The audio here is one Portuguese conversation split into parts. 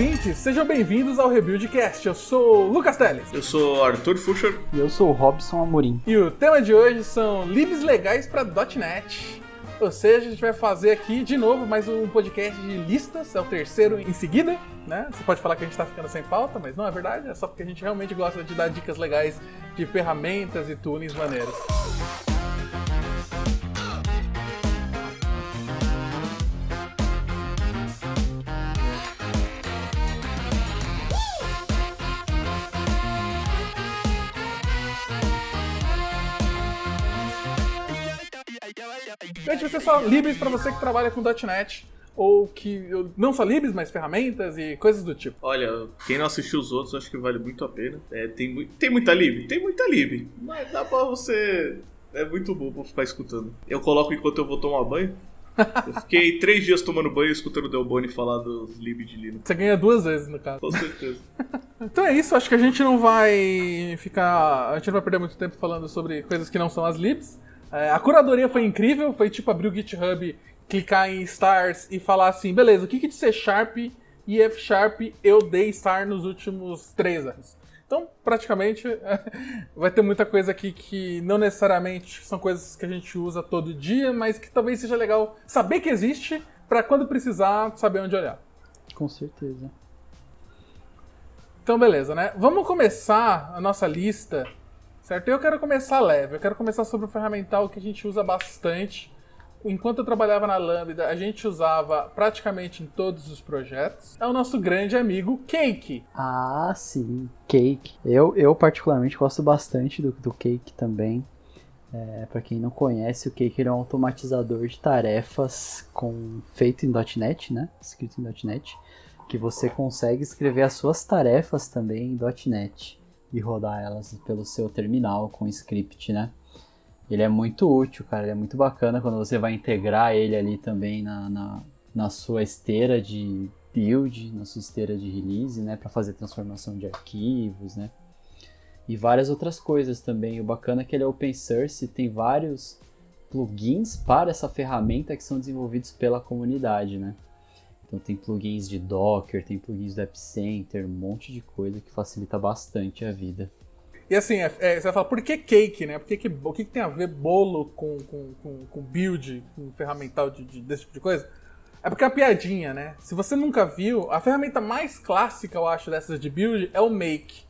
ouvintes, sejam bem-vindos ao Rebuildcast. Eu sou o Lucas Teles. Eu sou Arthur Fuscher. E eu sou o Robson Amorim. E o tema de hoje são libs legais para .NET. Ou seja, a gente vai fazer aqui de novo mais um podcast de listas, é o terceiro em seguida, né? Você pode falar que a gente tá ficando sem pauta, mas não é verdade, é só porque a gente realmente gosta de dar dicas legais de ferramentas e tunings maneiros. Gente, vai ser só libres para você que trabalha com .NET ou que não só libs, mas ferramentas e coisas do tipo. Olha, quem não assistiu os outros, acho que vale muito a pena. É, tem, tem muita lib? Tem muita lib, mas dá pra você... É muito bom pra ficar escutando. Eu coloco enquanto eu vou tomar banho. Eu fiquei três dias tomando banho escutando o Delboni falar dos lib de Linux. Você ganha duas vezes, no caso. Com certeza. então é isso, acho que a gente não vai ficar... A gente não vai perder muito tempo falando sobre coisas que não são as libs. É, a curadoria foi incrível, foi tipo abrir o GitHub, clicar em stars e falar assim, beleza, o que, que de C Sharp e F Sharp eu dei star nos últimos três anos? Então, praticamente, vai ter muita coisa aqui que não necessariamente são coisas que a gente usa todo dia, mas que talvez seja legal saber que existe para quando precisar saber onde olhar. Com certeza. Então, beleza, né? Vamos começar a nossa lista certo? Eu quero começar leve, eu quero começar sobre o ferramental que a gente usa bastante. Enquanto eu trabalhava na Lambda, a gente usava praticamente em todos os projetos. É o nosso grande amigo Cake. Ah, sim, Cake. Eu, eu particularmente gosto bastante do, do Cake também. É, para quem não conhece, o Cake é um automatizador de tarefas com, feito em .NET, né? Escrito em .NET, que você consegue escrever as suas tarefas também em .NET e rodar elas pelo seu terminal com script, né? Ele é muito útil, cara, ele é muito bacana quando você vai integrar ele ali também na, na, na sua esteira de build, na sua esteira de release, né, para fazer transformação de arquivos, né? E várias outras coisas também. O bacana é que ele é open source, tem vários plugins para essa ferramenta que são desenvolvidos pela comunidade, né? Então tem plugins de Docker, tem plugins do App Center, um monte de coisa que facilita bastante a vida. E assim, é, é, você vai falar, por que cake, né? Por que, que, o que, que tem a ver bolo com, com, com, com build, com ferramental de, de, desse tipo de coisa? É porque é a piadinha, né? Se você nunca viu, a ferramenta mais clássica, eu acho, dessas de build é o make.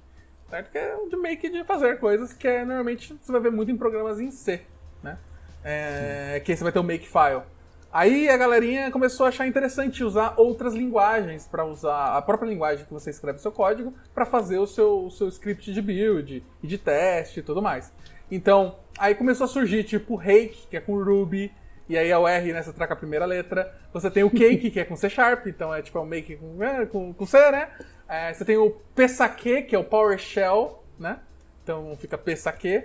Certo? Que é o de make de fazer coisas que é, normalmente você vai ver muito em programas em C, né? É, que aí você vai ter o make file. Aí a galerinha começou a achar interessante usar outras linguagens para usar a própria linguagem que você escreve seu código para fazer o seu, o seu script de build e de teste e tudo mais. Então, aí começou a surgir tipo Rake, que é com Ruby, e aí é o R, né, você troca a primeira letra. Você tem o Cake, que é com C Sharp, então é tipo é o Make com, é, com, com C, né? É, você tem o Psaque, que é o PowerShell, né? Então fica Psaque.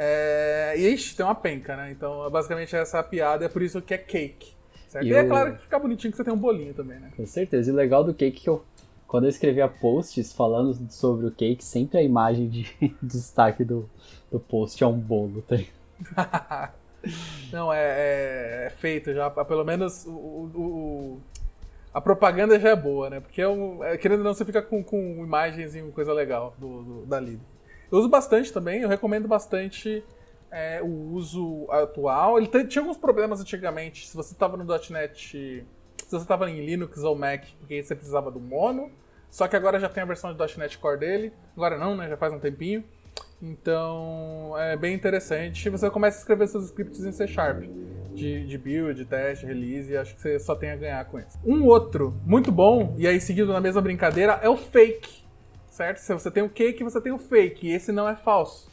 É, e ixi, tem uma penca, né? Então, basicamente, essa é a piada, é por isso que é cake. Certo? E, e é claro que fica bonitinho que você tem um bolinho também, né? Com certeza. E o legal do cake é que eu, quando eu escrevia posts falando sobre o cake, sempre a imagem de, de destaque do, do post é um bolo, tá? Não, é, é, é, feito já. Pelo menos o, o, o, a propaganda já é boa, né? Porque, é um, é, querendo ou não, você fica com, com imagens e coisa legal do, do da lida. Eu uso bastante também, eu recomendo bastante é, o uso atual. Ele tinha alguns problemas antigamente, se você estava no .NET, se você estava em Linux ou Mac, porque você precisava do mono, só que agora já tem a versão de .NET Core dele, agora não, né, já faz um tempinho. Então é bem interessante. Você começa a escrever seus scripts em C Sharp, de, de build, teste, release, e acho que você só tem a ganhar com isso. Um outro muito bom, e aí seguido na mesma brincadeira, é o Fake certo? Se você tem o cake, você tem o fake. E esse não é falso.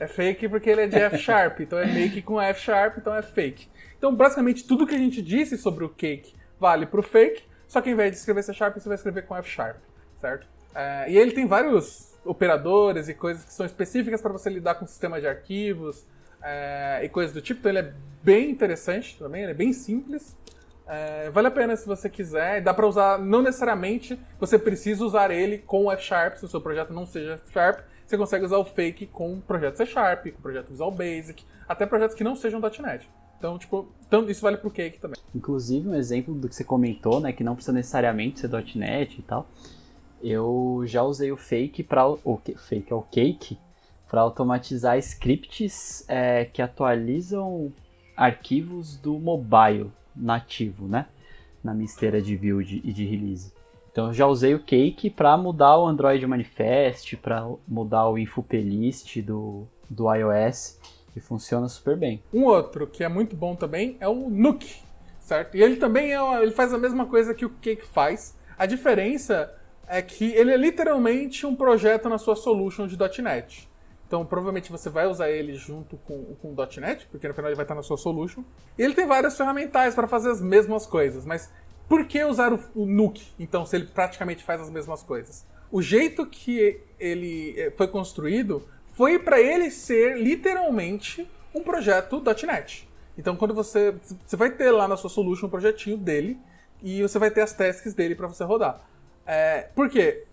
É fake porque ele é de F sharp, então é make com F sharp, então é fake. Então, basicamente, tudo que a gente disse sobre o cake vale para o fake, só que ao invés de escrever C sharp, você vai escrever com F sharp, certo? É, e ele tem vários operadores e coisas que são específicas para você lidar com o sistema de arquivos é, e coisas do tipo, então ele é bem interessante também, ele é bem simples. É, vale a pena se você quiser. Dá para usar, não necessariamente você precisa usar ele com F Sharp, se o seu projeto não seja F Sharp. Você consegue usar o Fake com projeto C Sharp, com projeto Visual Basic, até projetos que não sejam .NET. Então, tipo, então isso vale pro Cake também. Inclusive, um exemplo do que você comentou, né, que não precisa necessariamente ser .NET e tal, Eu já usei o Fake para o Fake é o Cake para automatizar scripts é, que atualizam arquivos do mobile nativo, né? Na minha esteira de build e de release. Então eu já usei o Cake para mudar o Android Manifest, para mudar o info playlist do, do iOS e funciona super bem. Um outro que é muito bom também é o Nuke, certo? E ele também é, ele faz a mesma coisa que o Cake faz. A diferença é que ele é literalmente um projeto na sua solution de .NET. Então, provavelmente você vai usar ele junto com, com o .NET, porque no final ele vai estar na sua solution. E ele tem várias ferramentais para fazer as mesmas coisas, mas por que usar o, o Nuke, então, se ele praticamente faz as mesmas coisas? O jeito que ele eh, foi construído foi para ele ser literalmente um projeto .NET. Então, quando você você vai ter lá na sua solution um projetinho dele e você vai ter as tasks dele para você rodar. É, por quê?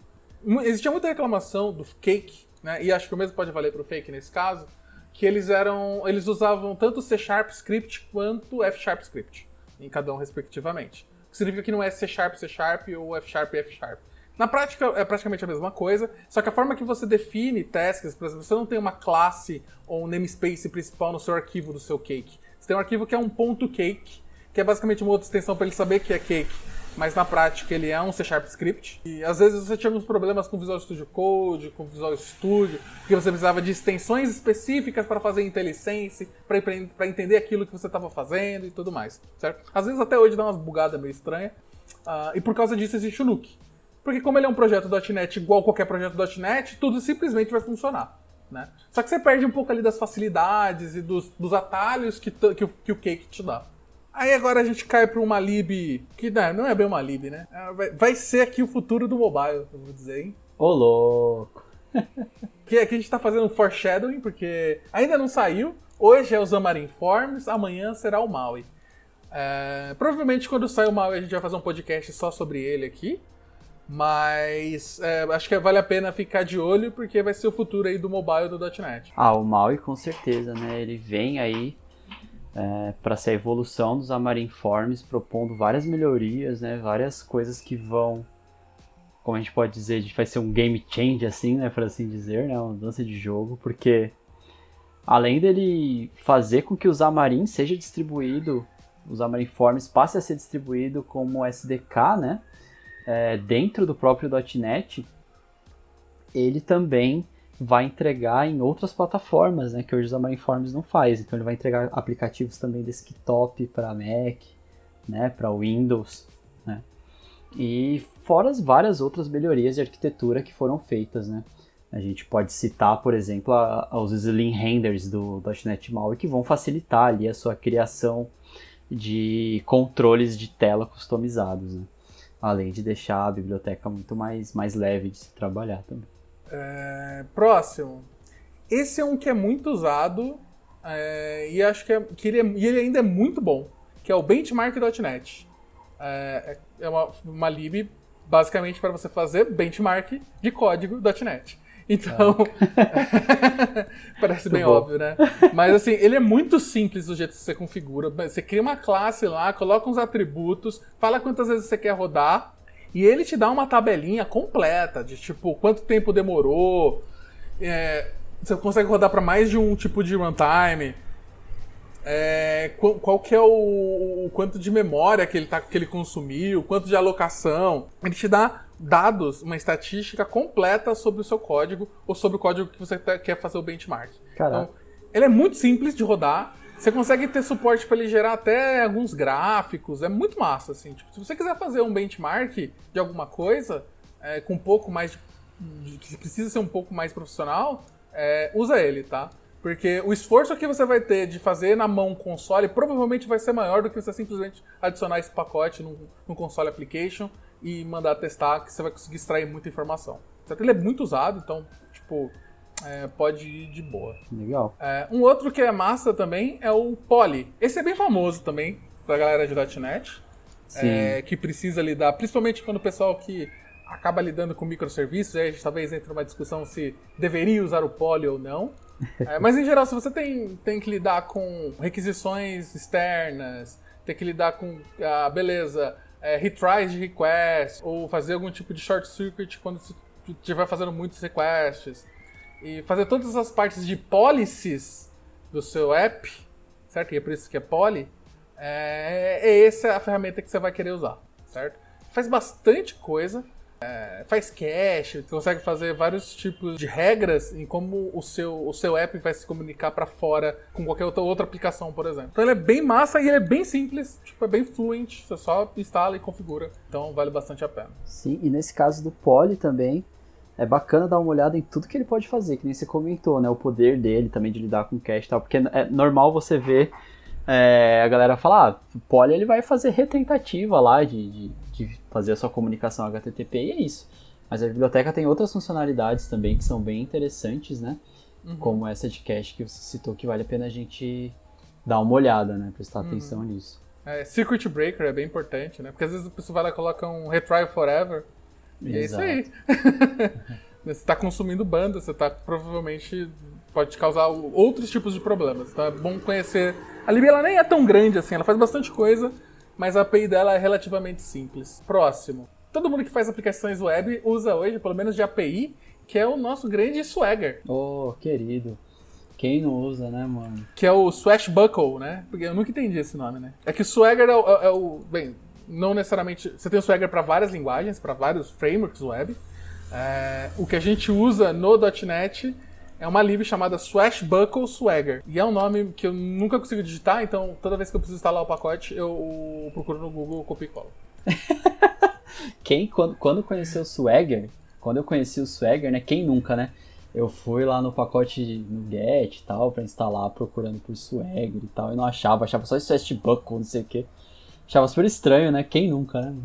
Existia muita reclamação do Cake né? E acho que o mesmo pode valer para o fake nesse caso, que eles eram, eles usavam tanto C Sharp Script quanto F Sharp Script, em cada um respectivamente. O que significa que não é C Sharp C Sharp ou F Sharp F Sharp. Na prática é praticamente a mesma coisa, só que a forma que você define tasks, por exemplo, você não tem uma classe ou um namespace principal no seu arquivo do seu cake. Você tem um arquivo que é um ponto .cake, que é basicamente uma outra extensão para ele saber que é cake mas na prática ele é um C Sharp Script. E às vezes você tinha alguns problemas com Visual Studio Code, com Visual Studio, porque você precisava de extensões específicas para fazer IntelliSense, para entender aquilo que você estava fazendo e tudo mais, certo? Às vezes até hoje dá umas bugadas meio estranhas, uh, e por causa disso existe o Nuke. Porque como ele é um projeto .NET igual qualquer projeto .NET, tudo simplesmente vai funcionar. Né? Só que você perde um pouco ali das facilidades e dos, dos atalhos que, que, que o Cake te dá. Aí agora a gente cai para uma lib que não, não é bem uma lib, né? É, vai, ser aqui o futuro do mobile, eu vou dizer, hein? Ô louco! que aqui a gente tá fazendo um foreshadowing, porque ainda não saiu. Hoje é o Xamarin Forms, amanhã será o Maui. É, provavelmente quando sair o Maui a gente vai fazer um podcast só sobre ele aqui. Mas é, acho que vale a pena ficar de olho porque vai ser o futuro aí do mobile do .NET. Ah, o Maui com certeza, né? Ele vem aí é, para ser a evolução dos Amarinforms, propondo várias melhorias, né, várias coisas que vão, como a gente pode dizer, vai ser um game change, assim, né, para assim dizer, né, uma mudança de jogo, porque além dele fazer com que o Xamarin seja distribuído, os Amarinforms passe a ser distribuído como SDK, né, é, dentro do próprio .NET, ele também vai entregar em outras plataformas, né, que hoje o Xamarin não faz. Então ele vai entregar aplicativos também desktop para Mac, né, para Windows, né. E fora as várias outras melhorias de arquitetura que foram feitas, né. A gente pode citar, por exemplo, a, a, os Slim Renders do .NET MAUI que vão facilitar ali a sua criação de controles de tela customizados, né? além de deixar a biblioteca muito mais, mais leve de se trabalhar também. É, próximo. Esse é um que é muito usado é, e acho que, é, que ele, é, e ele ainda é muito bom, que é o benchmark.net. É, é uma, uma lib basicamente para você fazer benchmark de código.net. Então, parece muito bem bom. óbvio, né? Mas assim, ele é muito simples do jeito que você configura. Você cria uma classe lá, coloca uns atributos, fala quantas vezes você quer rodar, e ele te dá uma tabelinha completa de tipo quanto tempo demorou. É, você consegue rodar para mais de um tipo de runtime. É, qual, qual, que é o, o, quanto de memória que ele, tá, que ele consumiu, quanto de alocação. Ele te dá dados, uma estatística completa sobre o seu código ou sobre o código que você quer fazer o benchmark. Caraca. Então, ele é muito simples de rodar. Você consegue ter suporte para ele gerar até alguns gráficos, é muito massa, assim. Tipo, se você quiser fazer um benchmark de alguma coisa, é, com um pouco mais de, que precisa ser um pouco mais profissional, é, usa ele, tá? Porque o esforço que você vai ter de fazer na mão console provavelmente vai ser maior do que você simplesmente adicionar esse pacote no, no console application e mandar testar, que você vai conseguir extrair muita informação. Ele é muito usado, então, tipo, é, pode ir de boa. Legal. É, um outro que é massa também é o Poly. Esse é bem famoso também pra galera de .NET. É, que precisa lidar, principalmente quando o pessoal que acaba lidando com microserviços, aí a gente talvez entre uma discussão se deveria usar o Poly ou não. É, mas em geral, se você tem, tem que lidar com requisições externas, tem que lidar com, ah, beleza, é, retries de request, ou fazer algum tipo de short circuit quando você estiver fazendo muitos requests. E fazer todas as partes de policies do seu app, certo? E é por isso que é poly. É, é essa a ferramenta que você vai querer usar, certo? Faz bastante coisa. É, faz cache, consegue fazer vários tipos de regras em como o seu, o seu app vai se comunicar para fora com qualquer outra, outra aplicação, por exemplo. Então ele é bem massa e ele é bem simples, tipo, é bem fluent, você só instala e configura. Então vale bastante a pena. Sim, e nesse caso do Poly também, é bacana dar uma olhada em tudo que ele pode fazer, que nem você comentou, né? O poder dele também de lidar com cache e tal, porque é normal você ver é, a galera falar, ah, o Poly ele vai fazer retentativa lá de, de, de, fazer a sua comunicação HTTP e é isso. Mas a biblioteca tem outras funcionalidades também que são bem interessantes, né? Uhum. Como essa de cache que você citou, que vale a pena a gente dar uma olhada, né? Prestar uhum. atenção nisso. É, Circuit Breaker é bem importante, né? Porque às vezes a pessoa vai lá e coloca um Retry Forever e Exato. é isso aí. você está consumindo banda, você está provavelmente pode causar outros tipos de problemas. Então é bom conhecer. A Libia ela nem é tão grande assim, ela faz bastante coisa, mas a API dela é relativamente simples. Próximo. Todo mundo que faz aplicações web usa hoje, pelo menos de API, que é o nosso grande Swagger. Oh, querido. Quem não usa, né, mano? Que é o Swashbuckle, né? Porque eu nunca entendi esse nome, né? É que o Swagger é o, é o bem, não necessariamente. Você tem o Swagger para várias linguagens, para vários frameworks web. É, o que a gente usa no .NET é uma lib chamada Swashbuckle Swagger. E é um nome que eu nunca consigo digitar, então toda vez que eu preciso instalar o pacote, eu procuro no Google, copio e colo. quem, quando, quando conheceu o Swagger, quando eu conheci o Swagger, né? Quem nunca, né? Eu fui lá no pacote no Get e tal, pra instalar, procurando por Swagger e tal, e não achava, achava só Swashbuckle, não sei o que. Achava super estranho, né? Quem nunca, né?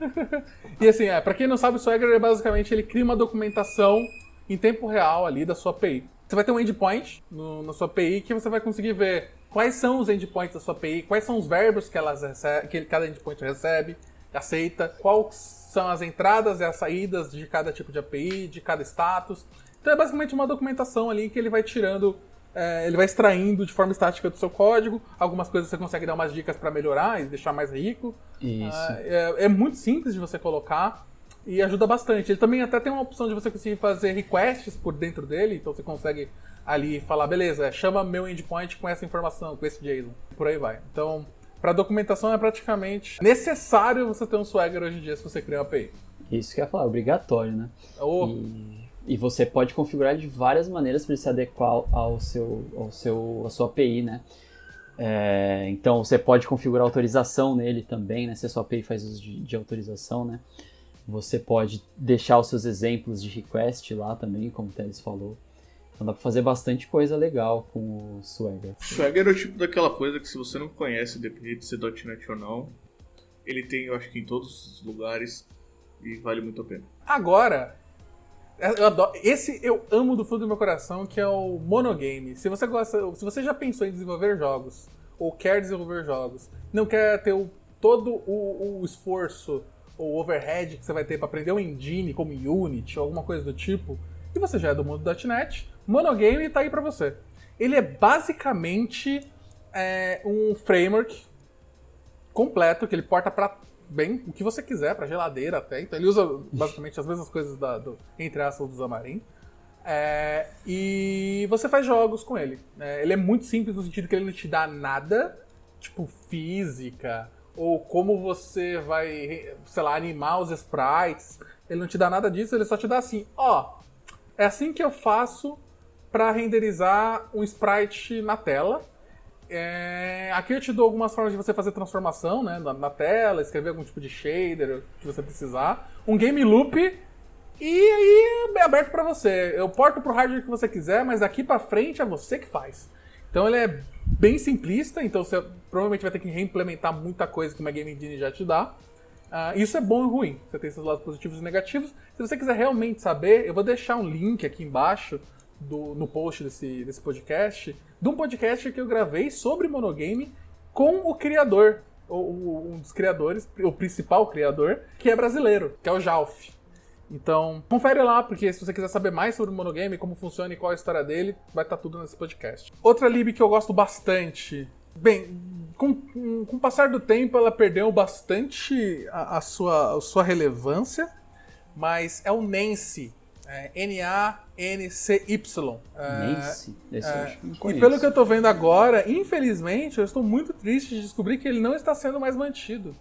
e assim, é, pra quem não sabe, o Swagger basicamente ele cria uma documentação em tempo real ali da sua API. Você vai ter um endpoint no, na sua API que você vai conseguir ver quais são os endpoints da sua API, quais são os verbos que, elas recebe, que cada endpoint recebe, aceita, quais são as entradas e as saídas de cada tipo de API, de cada status. Então é basicamente uma documentação ali que ele vai tirando é, ele vai extraindo de forma estática do seu código. Algumas coisas você consegue dar umas dicas para melhorar e deixar mais rico. Isso. É, é, é, muito simples de você colocar e ajuda bastante. Ele também até tem uma opção de você conseguir fazer requests por dentro dele, então você consegue ali falar, beleza, chama meu endpoint com essa informação, com esse JSON. Por aí vai. Então, para documentação é praticamente necessário você ter um Swagger hoje em dia se você criar uma API. Isso que eu ia falar, obrigatório, né? Oh. E e você pode configurar de várias maneiras para ele se adequar ao seu, ao seu, à sua API, né? É, então você pode configurar autorização nele também, né? Se a sua API faz uso de, de, autorização, né? Você pode deixar os seus exemplos de request lá também, como o Teles falou. Então dá para fazer bastante coisa legal com o Swagger. Swagger é o tipo daquela coisa que se você não conhece, independente de ser .NET ou não, ele tem, eu acho que em todos os lugares e vale muito a pena. Agora, eu adoro, esse eu amo do fundo do meu coração, que é o monogame. Se você gosta, se você já pensou em desenvolver jogos ou quer desenvolver jogos, não quer ter o, todo o, o esforço ou overhead que você vai ter para aprender um engine como Unity ou alguma coisa do tipo, e você já é do mundo .NET, monogame está aí para você. Ele é basicamente é, um framework completo que ele porta para bem o que você quiser, para geladeira até. Então ele usa basicamente as mesmas coisas da, do, entre aspas do Xamarin. É, e você faz jogos com ele. É, ele é muito simples no sentido que ele não te dá nada, tipo física, ou como você vai, sei lá, animar os sprites. Ele não te dá nada disso, ele só te dá assim, ó, é assim que eu faço para renderizar um sprite na tela. É, aqui eu te dou algumas formas de você fazer transformação né, na, na, tela, escrever algum tipo de shader que você precisar. Um game loop e aí é aberto para você. Eu porto pro hardware que você quiser, mas daqui para frente é você que faz. Então ele é bem simplista, então você provavelmente vai ter que reimplementar muita coisa que uma Game Engine já te dá. Uh, isso é bom e ruim. Você tem seus lados positivos e negativos. Se você quiser realmente saber, eu vou deixar um link aqui embaixo do, no post desse, desse podcast de um podcast que eu gravei sobre monogame com o criador, ou, um dos criadores, o principal criador, que é brasileiro, que é o Jalf. Então, confere lá, porque se você quiser saber mais sobre o monogame, como funciona e qual é a história dele, vai estar tá tudo nesse podcast. Outra lib que eu gosto bastante. Bem, com, com o passar do tempo, ela perdeu bastante a, a sua, a sua relevância, mas é o Nancy. É, N-A-N-C-Y. Nancy? Esse eu É, acho que não e conheço. pelo que eu tô vendo agora, infelizmente, eu estou muito triste de descobrir que ele não está sendo mais mantido.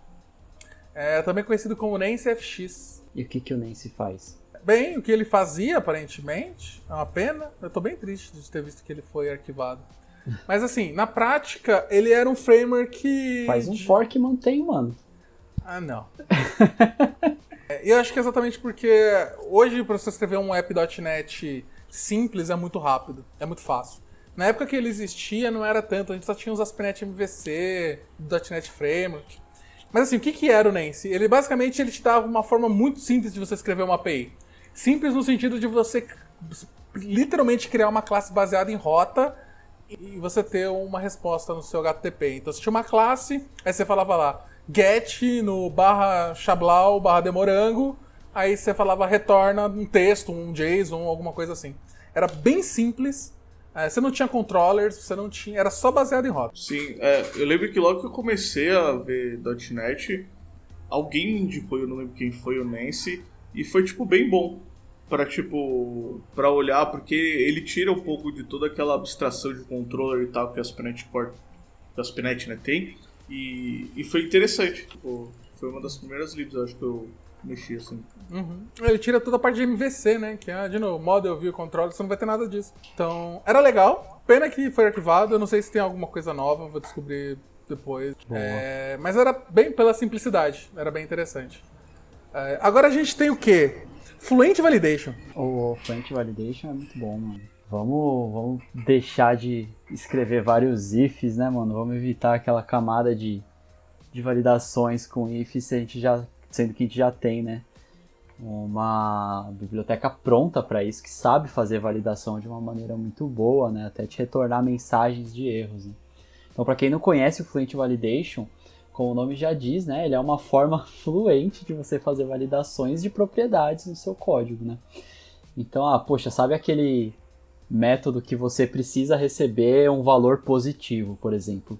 É também conhecido como Nancy FX. E o que, que o Nancy faz? Bem, o que ele fazia, aparentemente, é uma pena. Eu tô bem triste de ter visto que ele foi arquivado. Mas assim, na prática, ele era um framework que. Faz um fork e mantém, mano. Ah, não. É, Eu acho que é exatamente porque hoje, para você escrever um app.NET simples, é muito rápido, é muito fácil. Na época que ele existia, não era tanto, a gente só tinha os ASP.NET MVC, .NET Framework. Mas assim, o que, que era o Nancy? Ele basicamente ele te dava uma forma muito simples de você escrever uma API. Simples no sentido de você literalmente criar uma classe baseada em rota e você ter uma resposta no seu HTTP. Então você tinha uma classe, aí você falava lá get no barra chablau barra demorango, aí você falava retorna um texto, um JSON, alguma coisa assim. Era bem simples, eh, você não tinha controllers, você não tinha, era só baseado em rota. Sim, é, eu lembro que logo que eu comecei a ver .NET, alguém me indicou, eu não lembro quem foi, o Nancy, e foi, tipo, bem bom para tipo, para olhar, porque ele tira um pouco de toda aquela abstração de controller e tal que a ASP.NET Core, que a ASP.NET, né, tem, e, e foi interessante, tipo, foi uma das primeiras libs, eu acho que eu mexi, assim. Uhum. Ele tira toda a parte de MVC, né? Que é, de novo, model, view, control, você não vai ter nada disso. Então, era legal. Pena que foi arquivado. Eu não sei se tem alguma coisa nova, vou descobrir depois. É, mas era bem pela simplicidade. Era bem interessante. É, agora a gente tem o quê? Fluent Validation. O Fluent Validation é muito bom, mano. Vamos, vamos deixar de escrever vários ifs, né, mano? Vamos evitar aquela camada de, de validações com ifs, se a gente já, sendo que a gente já tem, né? Uma biblioteca pronta para isso, que sabe fazer validação de uma maneira muito boa, né? Até te retornar mensagens de erros. né? Então, para quem não conhece o Fluent Validation, como o nome já diz, né? Ele é uma forma fluente de você fazer validações de propriedades no seu código, né? Então, ah, poxa, sabe aquele método que você precisa receber um valor positivo, por exemplo?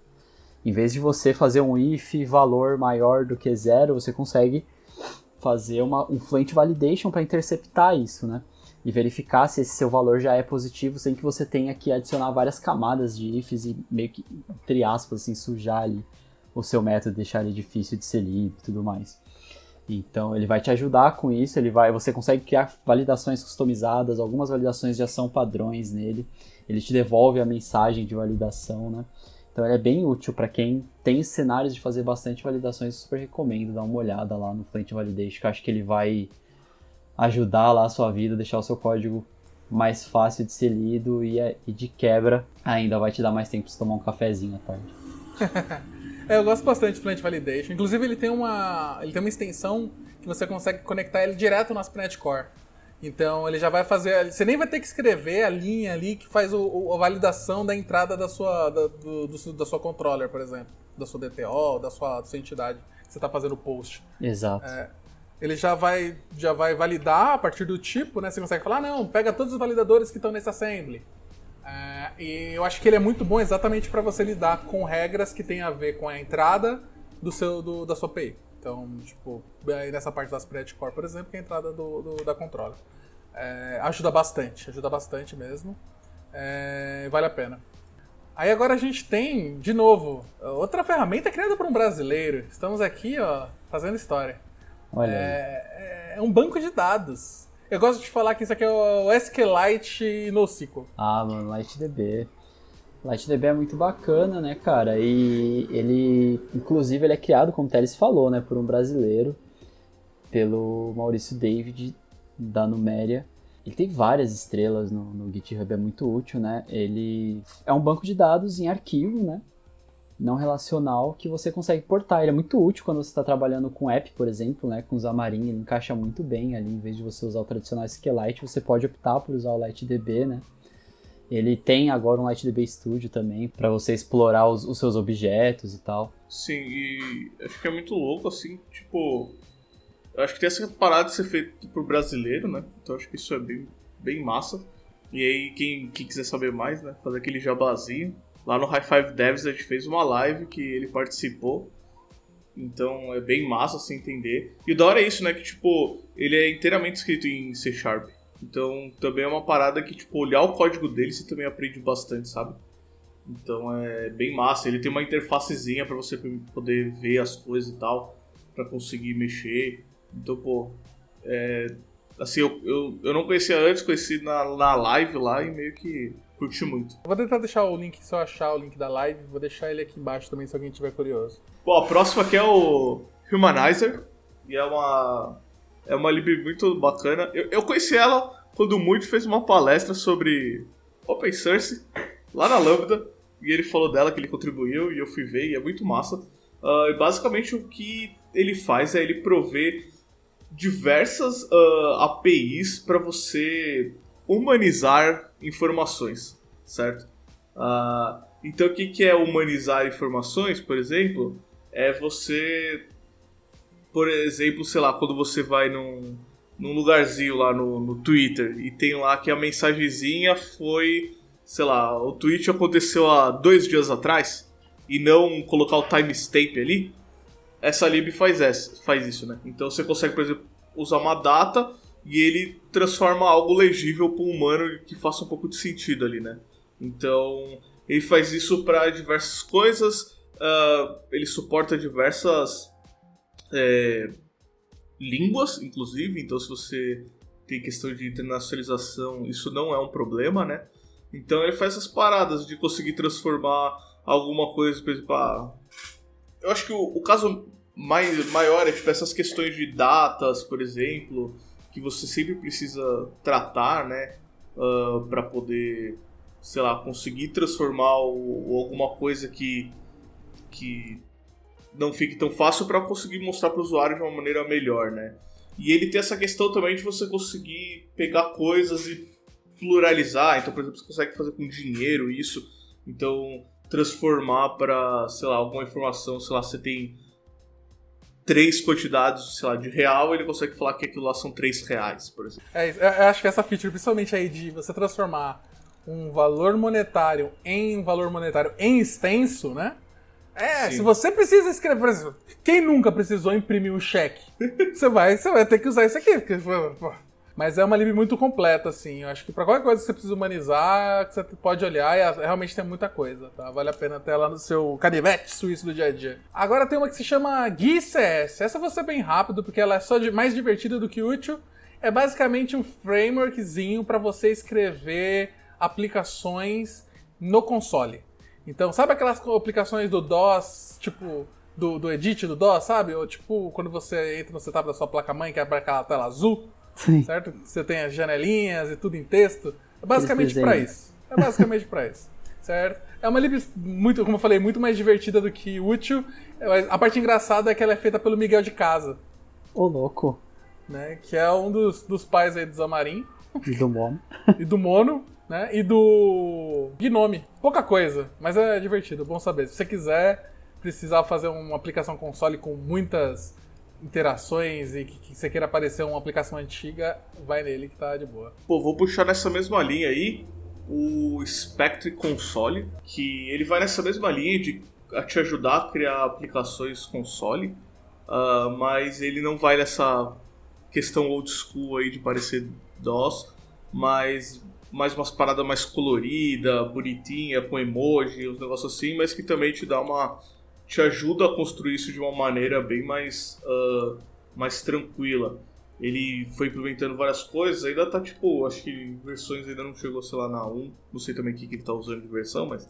Em vez de você fazer um if valor maior do que zero, você consegue fazer uma, um fluent validation para interceptar isso, né? E verificar se esse seu valor já é positivo sem que você tenha que adicionar várias camadas de ifs e meio que, entre aspas, assim, sujar ali o seu método, deixar ele difícil de ser lido e tudo mais. Então ele vai te ajudar com isso, ele vai, você consegue criar validações customizadas, algumas validações já são padrões nele. Ele te devolve a mensagem de validação, né? Então ele é bem útil para quem tem cenários de fazer bastante validações, super recomendo dar uma olhada lá no Fluent Validation, que eu acho que ele vai ajudar lá a sua vida, deixar o seu código mais fácil de ser lido e, é- e de quebra ainda vai te dar mais tempo para tomar um cafezinho à tarde. É, eu gosto bastante do Fluent Validation. Inclusive, ele tem uma, ele tem uma extensão que você consegue conectar ele direto no ASP.NET Core. Então, ele já vai fazer. Você nem vai ter que escrever a linha ali que faz o, a validação da entrada da sua, da, do- do- da sua controller, por exemplo. Da sua DTO, da sua, da sua entidade que você está fazendo o post. Exato. Ele já vai, já vai validar a partir do tipo, né? Você consegue falar, não, pega todos os validadores que estão nesse assembly. É, e eu acho que ele é muito bom exatamente para você lidar com regras que tem a ver com a entrada do seu, do- da sua API. Então, tipo, aí nessa parte das Spread Core, por exemplo, que é a entrada do, do- da controller. É, ajuda bastante, ajuda bastante mesmo. É, vale a pena. Aí agora a gente tem, de novo, outra ferramenta criada por um brasileiro. Estamos aqui, ó, fazendo história. Olha aí. É, é um banco de dados. Eu gosto de falar que isso aqui é o SQLite NoSQL. Ah, mano, LightDB. LightDB é muito bacana, né, cara? E ele, inclusive, ele é criado, como o Teles falou, né, por um brasileiro, pelo Maurício David, da Numéria. Ele tem várias estrelas no, no GitHub, é muito útil, né? Ele é um banco de dados em arquivo, né? Não relacional, que você consegue portar. Ele é muito útil quando você está trabalhando com app, por exemplo, né? Com Xamarin, ele encaixa muito bem ali. Em vez de você usar o tradicional SQLite, você pode optar por usar o LightDB, né? Ele tem agora um LightDB Studio também, para você explorar os, os seus objetos e tal. Sim, e acho que é muito louco, assim, tipo. Acho que tem essa parada de ser feito por brasileiro, né? Então acho que isso é bem, bem massa. E aí, quem, quem quiser saber mais, né? Fazer aquele jabazinho. Lá no High Five Devs a gente fez uma live que ele participou. Então é bem massa você entender. E da hora é isso, né? Que tipo, ele é inteiramente escrito em C Sharp. Então também é uma parada que, tipo, olhar o código dele você também aprende bastante, sabe? Então é bem massa. Ele tem uma interfacezinha para você poder ver as coisas e tal, para conseguir mexer. Então, pô, é, assim, eu, eu, eu não conhecia antes, conheci na, na live lá e meio que curti muito. Vou tentar deixar o link, se eu achar o link da live, vou deixar ele aqui embaixo também se alguém tiver curioso. Bom, a próxima aqui é o Humanizer, e é uma é uma lib muito bacana. Eu, eu conheci ela quando o Muito fez uma palestra sobre open source lá na Lambda, e ele falou dela que ele contribuiu e eu fui ver e é muito massa. Uh, e basicamente o que ele faz é ele prover diversas uh, APIs para você humanizar informações, certo? Uh, então o que, que é humanizar informações, por exemplo? É você, por exemplo, sei lá, quando você vai num, num lugarzinho lá no, no Twitter e tem lá que a mensagenzinha foi, sei lá, o tweet aconteceu há dois dias atrás e não colocar o timestamp ali, essa lib faz, essa, faz isso, né? Então você consegue, por exemplo, usar uma data e ele transforma algo legível para um humano que faça um pouco de sentido ali, né? Então ele faz isso para diversas coisas, uh, ele suporta diversas é, línguas, inclusive, então se você tem questão de internacionalização, isso não é um problema, né? Então ele faz essas paradas de conseguir transformar alguma coisa, por exemplo, ah, eu acho que o, o caso mais, maior é tipo essas questões de datas, por exemplo, que você sempre precisa tratar, né? Uh, ah, para poder, sei lá, conseguir transformar o, alguma coisa que, que não fique tão fácil para conseguir mostrar para o usuário de uma maneira melhor, né? E ele tem essa questão também de você conseguir pegar coisas e pluralizar. Então, por exemplo, você consegue fazer com dinheiro isso. Então, transformar para, sei lá, alguma informação, sei lá, você tem três quantidades, sei lá, de real, ele consegue falar que aquilo lá são três reais, por exemplo. É, eu acho que essa feature, principalmente aí de você transformar um valor monetário em valor monetário em extenso, né? É, Sim. se você precisa escrever, por exemplo, quem nunca precisou imprimir um cheque? você vai, você vai ter que usar isso aqui, porque, mas é uma lib muito completa, assim. Eu acho que para qualquer coisa que você precisa humanizar, você pode olhar e realmente tem muita coisa, tá? Vale a pena ter lá no seu canivete suíço do dia a dia. Agora tem uma que se chama GuiCS. Essa vou ser bem rápido, porque ela é só de, mais divertida do que útil. É basicamente um frameworkzinho para você escrever aplicações no console. Então, sabe aquelas aplicações do DOS, tipo, do, do edit do DOS, sabe? Ou tipo, quando você entra no setup da sua placa-mãe, que abre aquela tela azul, Sim. certo? Você tem as janelinhas e tudo em texto. É basicamente para isso. É basicamente para isso, certo? É uma lib muito, como eu falei, muito mais divertida do que útil. A parte engraçada é que ela é feita pelo Miguel de Casa. Ô, louco. Né? Que é um dos, dos pais aí do Zamarim. E do Mono. e do Mono, né? E do Gnome. Pouca coisa, mas é divertido, bom saber. Se você quiser precisar fazer uma aplicação console com muitas interações e que, que, você queira aparecer uma aplicação antiga, vai nele que tá de boa. Pô, vou puxar nessa mesma linha aí o Spectre Console, que ele vai nessa mesma linha de te ajudar a criar aplicações console, uh, mas ele não vai nessa questão old school aí de parecer DOS, mas mais umas paradas mais colorida, bonitinha, com emoji, uns negócios assim, mas que também te dá uma te ajuda a construir isso de uma maneira bem mais, uh, mais tranquila. Ele foi implementando várias coisas, ainda tá tipo, acho que versões ainda não chegou, sei lá, na 1, não sei também o que, que ele tá usando de versão, mas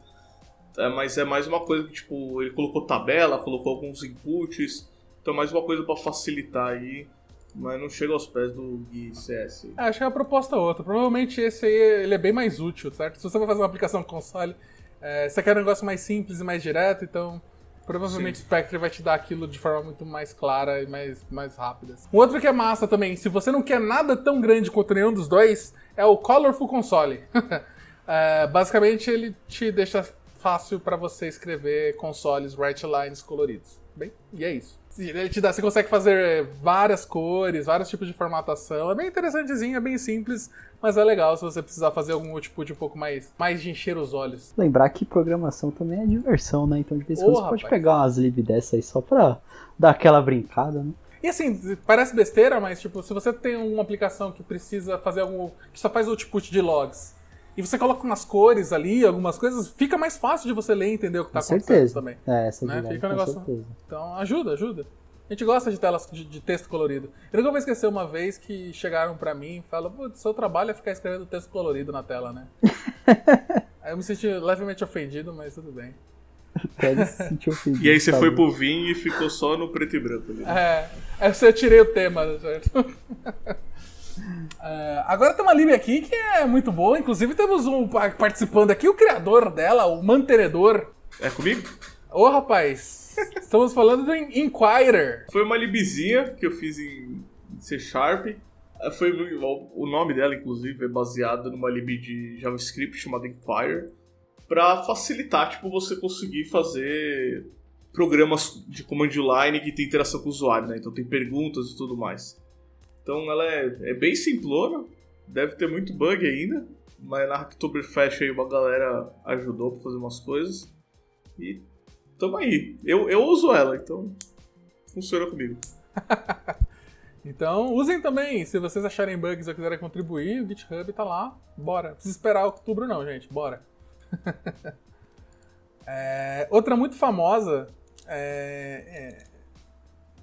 é, mas é mais uma coisa que, tipo, ele colocou tabela, colocou alguns inputs, então é mais uma coisa para facilitar aí, mas não chega aos pés do Gui CS. É, acho que é a proposta outra. Provavelmente esse aí ele é bem mais útil, certo? Se você vai fazer uma aplicação console, é, você quer um negócio mais simples e mais direto, então Provavelmente Sim. Spectre vai te dar aquilo de forma muito mais clara e mais, mais rápida. Um outro que é massa também, se você não quer nada tão grande quanto nenhum dos dois, é o Colorful Console. é, basicamente, ele te deixa fácil para você escrever consoles write lines coloridos. Bem, e é isso. Ele te dá, você consegue fazer várias cores, vários tipos de formatação. É bem interessantezinho, é bem simples, mas é legal se você precisar fazer algum output um pouco mais, mais de encher os olhos. Lembrar que programação também é diversão, né? Então de vez em quando você rapaz. pode pegar umas lib dessas aí só pra dar aquela brincada, né? E assim, parece besteira, mas tipo, se você tem uma aplicação que precisa fazer algum. que só faz output de logs, e você coloca umas cores ali, algumas coisas, fica mais fácil de você ler e entender o que tá Com acontecendo certeza. também. É, essa Né? Fica um negócio- certeza. Então ajuda, ajuda. A gente gosta de telas de, de texto colorido. Eu nunca vou esquecer uma vez que chegaram pra mim e falaram, putz, seu trabalho é ficar escrevendo texto colorido na tela, né? aí eu me senti levemente ofendido, mas tudo bem. Se sentir ofendido, E aí você sabe? foi pro vinho e ficou só no preto e branco ali. É, é eu tirei o tema, certo? É, agora tem uma lib aqui que é muito boa, inclusive temos um pa- participando aqui, o criador dela, o mantenedor. É comigo? Ô rapaz, estamos falando do In- Inquirer. Foi uma libzinha que eu fiz em C Sharp. Eh, Foi o nome dela, inclusive, é baseado numa lib de JavaScript chamada Inquire, para facilitar, tipo, você conseguir fazer programas de command line que tem interação com o usuário, né? Então tem perguntas e tudo mais. Então ela é, é bem simplona, deve ter muito bug ainda, mas na Hacktoberfest aí uma galera ajudou para fazer umas coisas. E tamo aí. Eu, eu uso ela, então funciona comigo. Então usem também, se vocês acharem bugs ou quiserem contribuir, o GitHub tá lá, bora. Não precisa esperar outubro não, gente, bora. É, outra muito famosa, é, é,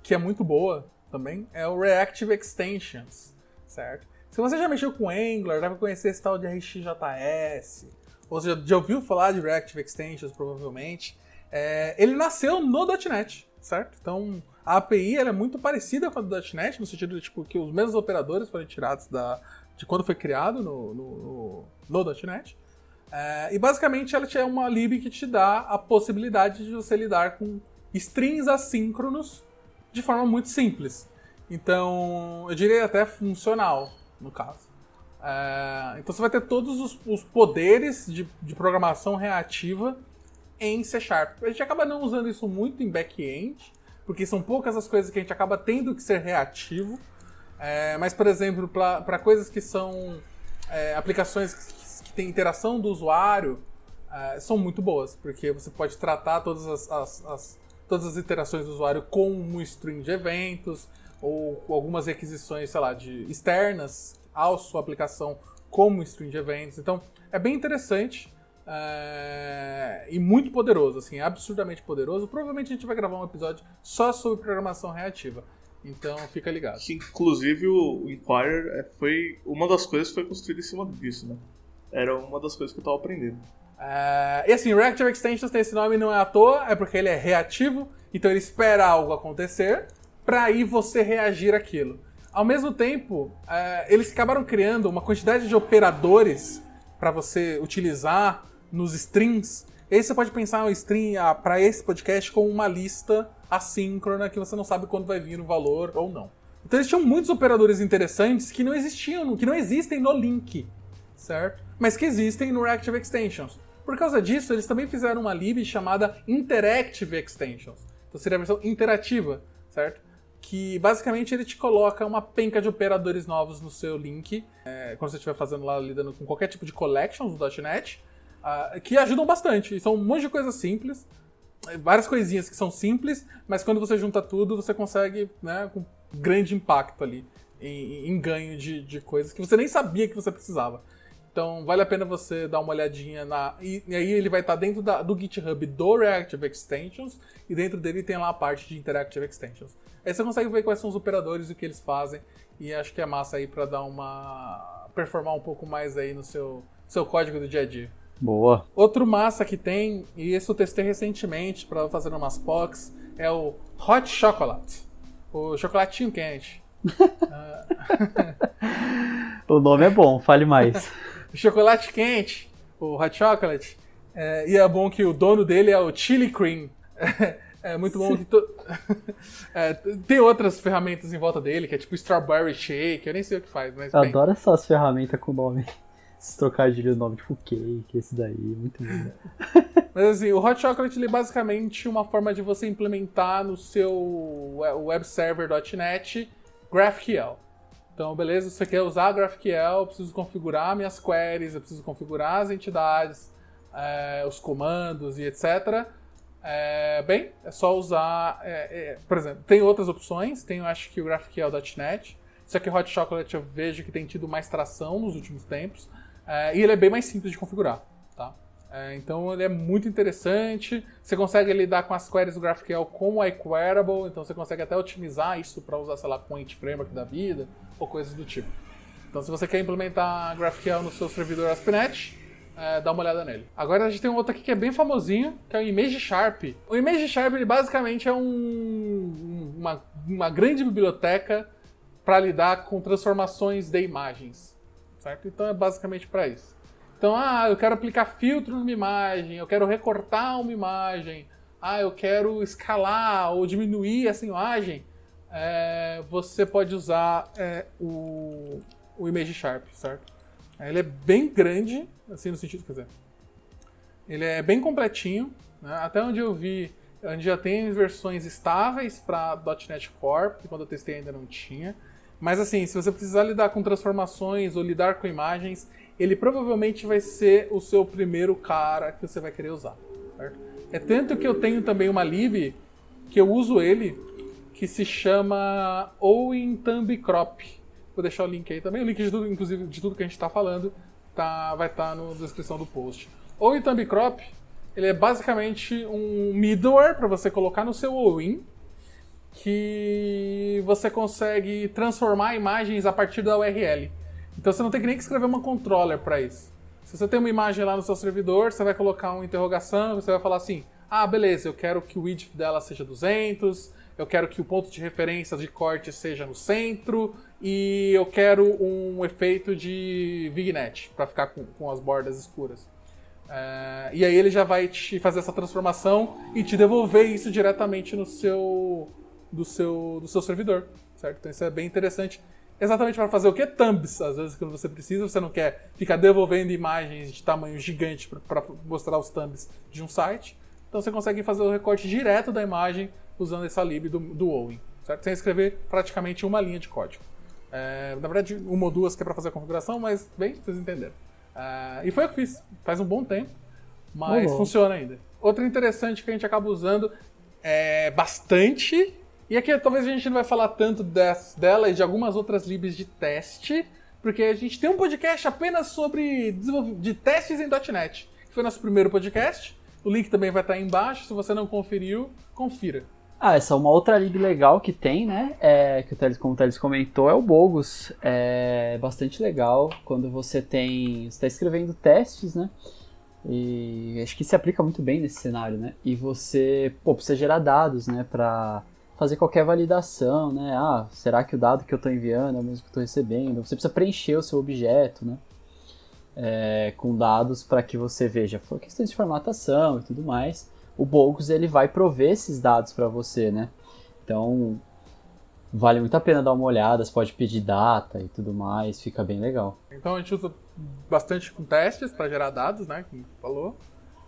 que é muito boa também, é o Reactive Extensions, certo? Se você já mexeu com Angular, deve conhecer esse tal de RxJS, ou seja, já ouviu falar de Reactive Extensions, provavelmente. É, ele nasceu no .NET, certo? Então, a API é muito parecida com a do .NET, no sentido de tipo, que os mesmos operadores foram tirados da, de quando foi criado no, no, no, no .NET. É, e basicamente ela é uma lib que te dá a possibilidade de você lidar com strings assíncronos de forma muito simples. Então, eu diria até funcional, no caso. É, então você vai ter todos os, os poderes de, de programação reativa em C Sharp. A gente acaba não usando isso muito em back-end, porque são poucas as coisas que a gente acaba tendo que ser reativo. É, mas, por exemplo, para coisas que são é, aplicações que, que têm interação do usuário, é, são muito boas, porque você pode tratar todas as, as, as, todas as interações do usuário com um string de eventos, ou algumas requisições, sei lá, de externas à sua aplicação como string de eventos. Então, é bem interessante é, e muito poderoso, assim, absurdamente poderoso. Provavelmente a gente vai gravar um episódio só sobre programação reativa. Então, fica ligado. Que inclusive o Inquirer é, foi uma das coisas que foi construída em cima disso, né? Era uma das coisas que eu tava aprendendo. É, e assim, Reactive Extensions tem esse nome não é à toa, é porque ele é reativo, então ele espera algo acontecer para aí você reagir àquilo. Ao mesmo tempo, é, eles acabaram criando uma quantidade de operadores para você utilizar nos strings. E aí você pode pensar o string para esse podcast como uma lista assíncrona que você não sabe quando vai vir o valor ou não. Então eles tinham muitos operadores interessantes que não existiam, que não existem no link, certo? Mas que existem no Reactive Extensions. Por causa disso, eles também fizeram uma lib chamada Interactive Extensions. Então seria a versão interativa, certo? Que basicamente ele te coloca uma penca de operadores novos no seu link, é, quando você estiver fazendo lá, lidando com qualquer tipo de collections do .NET, uh, que ajudam bastante. E são um monte de coisas simples, várias coisinhas que são simples, mas quando você junta tudo, você consegue, né, com grande impacto ali, em, em ganho de, de coisas que você nem sabia que você precisava. Então vale a pena você dar uma olhadinha na. E, e aí ele vai estar dentro da, do GitHub do Reactive Extensions, e dentro dele tem lá a parte de Interactive Extensions. Aí você consegue ver quais são os operadores e o que eles fazem, e acho que é massa aí para dar uma. performar um pouco mais aí no seu, seu código do dia a dia. Boa. Outro massa que tem, e esse eu testei recentemente para fazer umas POCs, é o Hot Chocolate. O chocolatinho quente. O nome é bom, fale mais. O chocolate quente, o Hot Chocolate. É, e é bom que o dono dele é o Chili Cream. É muito bom que. To... é, tem outras ferramentas em volta dele, que é tipo Strawberry Shake, eu nem sei o que faz, mas. Eu bem. adoro essas ferramentas com nome. Esse trocadilho nome tipo cake, esse daí, muito bom. Mas assim, o Hot Chocolate ele é basicamente uma forma de você implementar no seu web server.net GraphQL. Então, beleza, você quer usar GraphQL, eu preciso configurar minhas queries, eu preciso configurar as entidades, é, os comandos e etc. É, bem, é só usar. É, por exemplo, tem outras opções, tem eu acho que o GraphQL.net. Só que o Hot Chocolate eu vejo que tem tido mais tração nos últimos tempos. E ele é bem mais simples de configurar. Tá? Então ele é muito interessante. Você consegue lidar com as queries do GraphQL como iQueryable, então você consegue até otimizar isso para usar, sei lá, com o Framework da vida ou coisas do tipo. Então se você quer implementar GraphQL no seu servidor ASP.NET, é, dá uma olhada nele. Agora a gente tem um outro aqui que é bem famosinho, que é o Image Sharp. O Image Sharp ele basicamente é um, uma, uma grande biblioteca para lidar com transformações de imagens, certo? Então é basicamente para isso. Então, ah, eu quero aplicar filtro numa imagem, eu quero recortar uma imagem, ah, eu quero escalar ou diminuir essa imagem, é, você pode usar é, o, o Image Sharp, certo? Ele é bem grande, assim no sentido, quer dizer, ele é bem completinho, né? até onde eu vi, onde já tem versões estáveis para .NET Core, que quando eu testei ainda não tinha. Mas assim, se você precisar lidar com transformações ou lidar com imagens, ele provavelmente vai ser o seu primeiro cara que você vai querer usar. Certo? É tanto que eu tenho também uma lib que eu uso ele, que se chama Owen Thumb Crop. Vou deixar o link aí também. O link de tudo, inclusive, de tudo que a gente está falando tá, vai estar tá na descrição do post. Owen Thumb Crop ele é basicamente um middleware para você colocar no seu Owin que você consegue transformar imagens a partir da URL. Então você não tem que nem escrever uma controller para isso. Se você tem uma imagem lá no seu servidor, você vai colocar uma interrogação, você vai falar assim: "Ah, beleza, eu quero que o width dela seja 200, eu quero que o ponto de referência de corte seja no centro e eu quero um efeito de vignette para ficar com, com, as bordas escuras. É, e aí ele já vai te fazer essa transformação e te devolver isso diretamente no seu do seu do seu servidor, certo? Então isso é bem interessante. Exatamente para fazer o que? Thumbs. Às vezes, quando você precisa, você não quer ficar devolvendo imagens de tamanho gigante para mostrar os thumbs de um site. Então você consegue fazer o recorte direto da imagem usando essa lib do, do Owen, certo? Sem escrever praticamente uma linha de código. É, na verdade, uma ou duas que é para fazer a configuração, mas bem, vocês entenderam. É, e foi o que fiz. Faz um bom tempo, mas funciona ainda. Outra interessante que a gente acaba usando é bastante, e aqui talvez a gente não vai falar tanto dela e de algumas outras libs de teste, porque a gente tem um podcast apenas sobre de testes em .NET, que foi nosso primeiro podcast. O link também vai estar aí embaixo, se você não conferiu, confira. Ah, essa é uma outra lib legal que tem, né? É, que o Teles, como o Teles comentou, é o Bogus. É bastante legal quando você tem. Está escrevendo testes, né? E acho que se aplica muito bem nesse cenário, né? E você pô, precisa gerar dados, né? Para fazer qualquer validação, né? Ah, será que o dado que eu estou enviando é o mesmo que eu estou recebendo? Você precisa preencher o seu objeto, né? É, com dados para que você veja questão de formatação e tudo mais o Bogus ele vai prover esses dados para você, né? Então, vale muito a pena dar uma olhada, você pode pedir data e tudo mais, fica bem legal. Então a gente usa bastante com testes para gerar dados, né, como falou.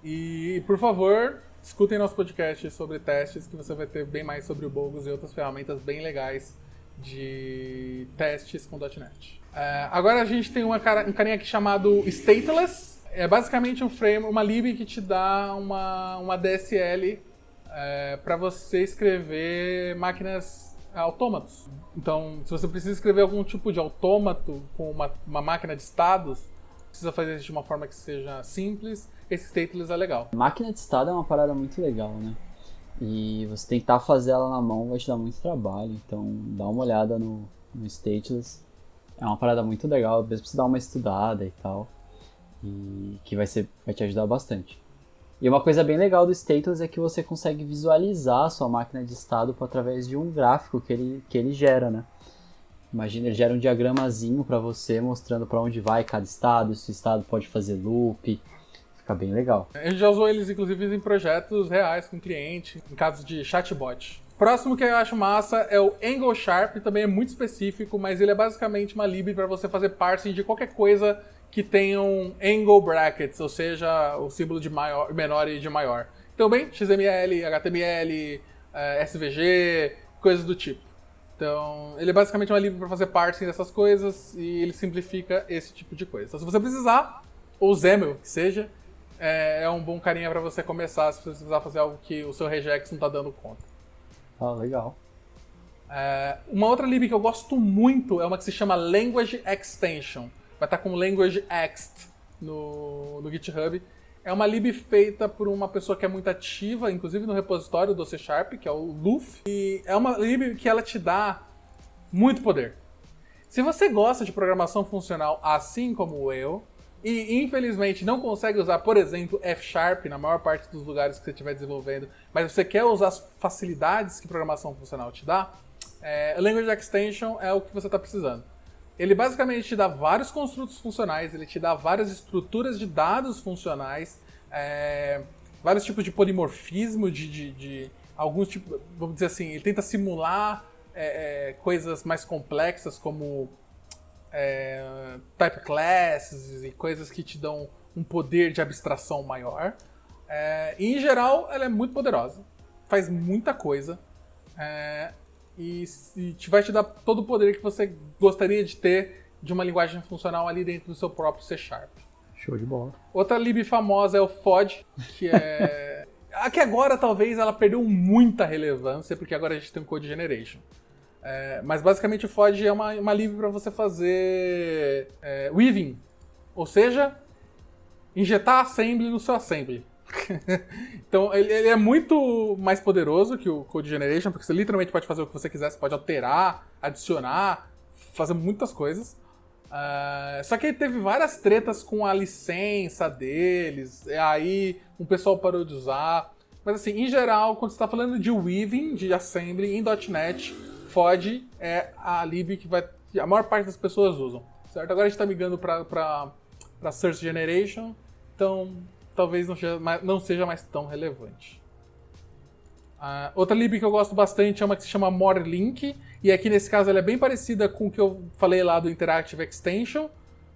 E, por favor, escutem nosso podcast sobre testes, que você vai ter bem mais sobre o Bogus e outras ferramentas bem legais de testes com .NET. É, agora a gente tem uma cara, um carinha aqui chamado Stateless, é basicamente um frame, uma lib que te dá uma, uma DSL é, para você escrever máquinas autômatos. Então, se você precisa escrever algum tipo de autômato com uma, uma máquina de estados, precisa fazer de uma forma que seja simples, esse stateless é legal. Máquina de estado é uma parada muito legal, né? E você tentar fazer ela na mão vai te dar muito trabalho, então dá uma olhada no, no stateless. É uma parada muito legal, vezes você dar uma estudada e tal e que vai, ser, vai te ajudar bastante. E uma coisa bem legal do Status é que você consegue visualizar a sua máquina de estado através de um gráfico que ele, que ele gera, né? Imagina, ele gera um diagramazinho para você mostrando para onde vai cada estado, se o estado pode fazer loop, fica bem legal. A gente já usou eles inclusive em projetos reais com cliente, em casos de chatbot. Próximo que eu acho massa é o Angle Sharp, também é muito específico, mas ele é basicamente uma lib para você fazer parsing de qualquer coisa que tenham angle brackets, ou seja, o símbolo de maior, menor e de maior. Então, bem, XML, HTML, eh, SVG, coisas do tipo. Então, ele é basicamente uma lib para fazer parsing dessas coisas e ele simplifica esse tipo de coisa. Então, se você precisar, ou XAML, que seja, é, é um bom carinha para você começar se você precisar fazer algo que o seu regex não está dando conta. Ah, legal. É, uma outra lib que eu gosto muito é uma que se chama Language Extension. Vai estar tá com Language Ext no, no GitHub. É uma lib feita por uma pessoa que é muito ativa, inclusive no repositório do C Sharp, que é o Luf. E é uma lib que ela te dá muito poder. Se você gosta de programação funcional assim como eu, e infelizmente não consegue usar, por exemplo, F Sharp na maior parte dos lugares que você estiver desenvolvendo, mas você quer usar as facilidades que programação funcional te dá, é, Language Extension é o que você está precisando. Ele basicamente te dá vários construtos funcionais, ele te dá várias estruturas de dados funcionais, é, vários tipos de polimorfismo, de, de, de, alguns tipos, vamos dizer assim, ele tenta simular é, é, coisas mais complexas como é, type classes e coisas que te dão um poder de abstração maior. É, e em geral, ela é muito poderosa, faz muita coisa. E, e te, vai te dar todo o poder que você gostaria de ter de uma linguagem funcional ali dentro do seu próprio C Sharp. Show de bola. Outra lib famosa é o FOD, que é. Aqui agora talvez ela perdeu muita relevância, porque agora a gente tem o Code Generation. É, mas basicamente o FOD é uma, uma lib para você fazer é, weaving, ou seja, injetar assembly no seu assembly. então ele, ele, é muito mais poderoso que o Code Generation, porque você literalmente pode fazer o que você quiser, você pode alterar, adicionar, fazer muitas coisas. Uh, só que ele teve várias tretas com a licença deles, aí o pessoal parou de usar. Mas assim, em geral, quando você está falando de weaving, de assembly em .NET, FOD é a lib que vai, a maior parte das pessoas usam. Certo? Agora a gente está migrando para Search Generation, então talvez não seja mais, não seja mais tão relevante. Uh, outra lib que eu gosto bastante é uma que se chama MoreLink, e aqui nesse caso ela é bem parecida com o que eu falei lá do Interactive Extension.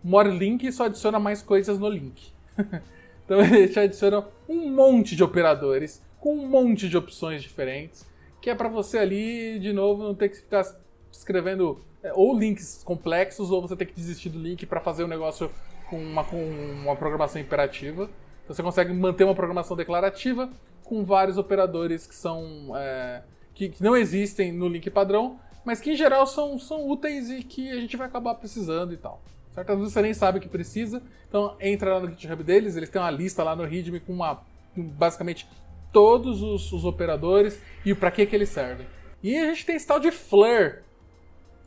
MoreLink só adiciona mais coisas no link. então ele te adiciona um monte de operadores com um monte de opções diferentes, que é para você ali, de novo, não ter que ficar escrevendo é, ou links complexos ou você ter que desistir do link para fazer um negócio com uma, com uma programação imperativa. Você consegue manter uma programação declarativa com vários operadores que são é, que, que, não existem no link padrão, mas que em geral são, são úteis e que a gente vai acabar precisando e tal. Certo? Às vezes você nem sabe que precisa, então entra lá no GitHub deles, eles têm uma lista lá no README com uma, basicamente todos os, os operadores e para que, que eles servem. E a gente tem esse tal de Flur,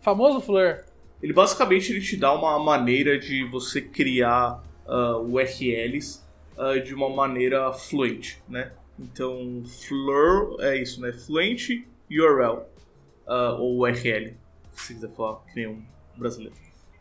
famoso Flur. Ele basicamente ele te dá uma maneira de você criar uh, URLs uh, de uma maneira fluente, né? Então, Flur é isso, né? Fluente URL, uh, ou URL, se quiser falar que nem um brasileiro.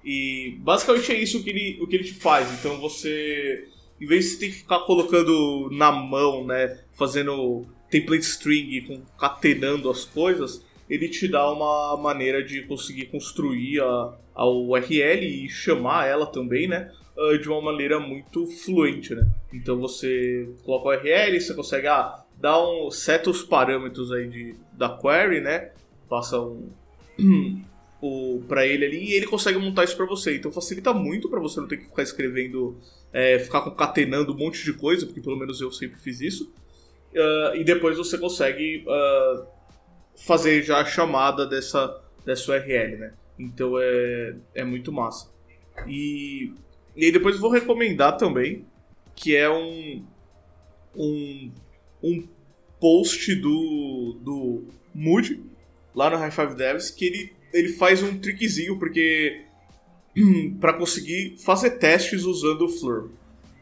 E basicamente é isso que ele, o que ele te faz. Então você, em vez de você ter que ficar colocando na mão, né? Fazendo template string, concatenando as coisas, ele te dá uma maneira de conseguir construir a, a URL e chamar ela também, né? Uh, de uma maneira muito fluente, né? Então você coloca o URL, você consegue ah, dar um, seta os parâmetros aí de, da query, né? Passa um, o para ele ali e ele consegue montar isso para você. Então facilita muito para você não ter que ficar escrevendo, é, ficar concatenando um monte de coisa, porque pelo menos eu sempre fiz isso. Uh, e depois você consegue uh, fazer já a chamada dessa, dessa URL, né? Então é, é muito massa. E e aí depois vou recomendar também, que é um, um, um post do, do Mood, lá no High Five Devs, que ele, ele faz um trickzinho, porque para conseguir fazer testes usando o Flur.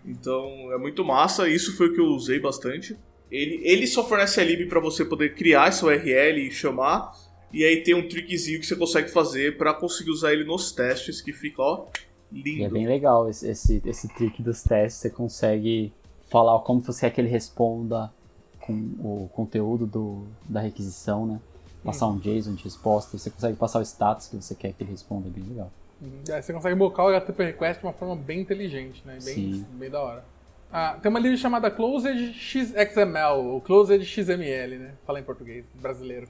Então é muito massa, isso foi o que eu usei bastante. Ele, ele só fornece a lib para você poder criar essa URL e chamar, e aí tem um trickzinho que você consegue fazer para conseguir usar ele nos testes, que fica ó, Lindo. E é bem legal esse, esse, esse trick dos testes. Você consegue falar como você quer que ele responda com o conteúdo do, da requisição, né? Passar um JSON de resposta. Você consegue passar o status que você quer que ele responda. É bem legal. Uhum. Aí você consegue mocar o HTTP request de uma forma bem inteligente, né? Bem, Sim. bem da hora. Ah, tem uma lib chamada Closed XML, ou Closed XML, né? Fala em português, brasileiro.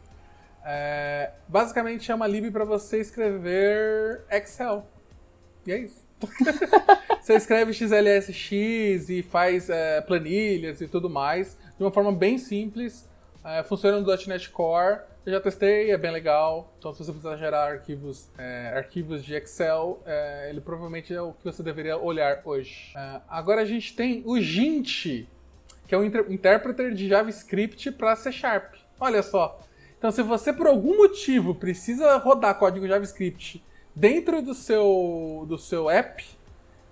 É, basicamente é uma lib para você escrever Excel. E é isso. você escreve XLSX e faz é, planilhas e tudo mais de uma forma bem simples. É, funciona no .NET Core. Eu já testei, é bem legal. Então, se você precisar gerar arquivos, é, arquivos de Excel, é, ele provavelmente é o que você deveria olhar hoje. É, agora a gente tem o Gint, que é um inter intérprete de JavaScript para C Sharp. Olha só. Então, se você por algum motivo precisa rodar código JavaScript dentro do seu, do seu app,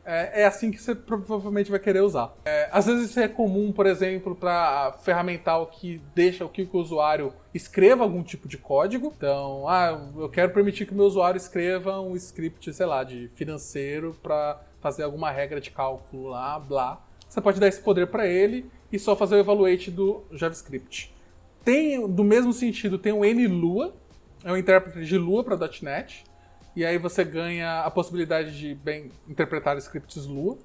é, é assim que você provavelmente vai querer usar. É, às vezes isso é comum, por exemplo, para ferramental que deixa o que o usuário escreva algum tipo de código. Então, ah, eu quero permitir que o meu usuário escreva um script, sei lá, de financeiro para fazer alguma regra de cálculo lá, blá. Você pode dar esse poder para ele e só fazer o evaluate do JavaScript. Tem, do mesmo sentido, tem o NLua, é um intérprete de Lua para .NET. E aí você ganha a possibilidade de bem interpretar scripts Lua.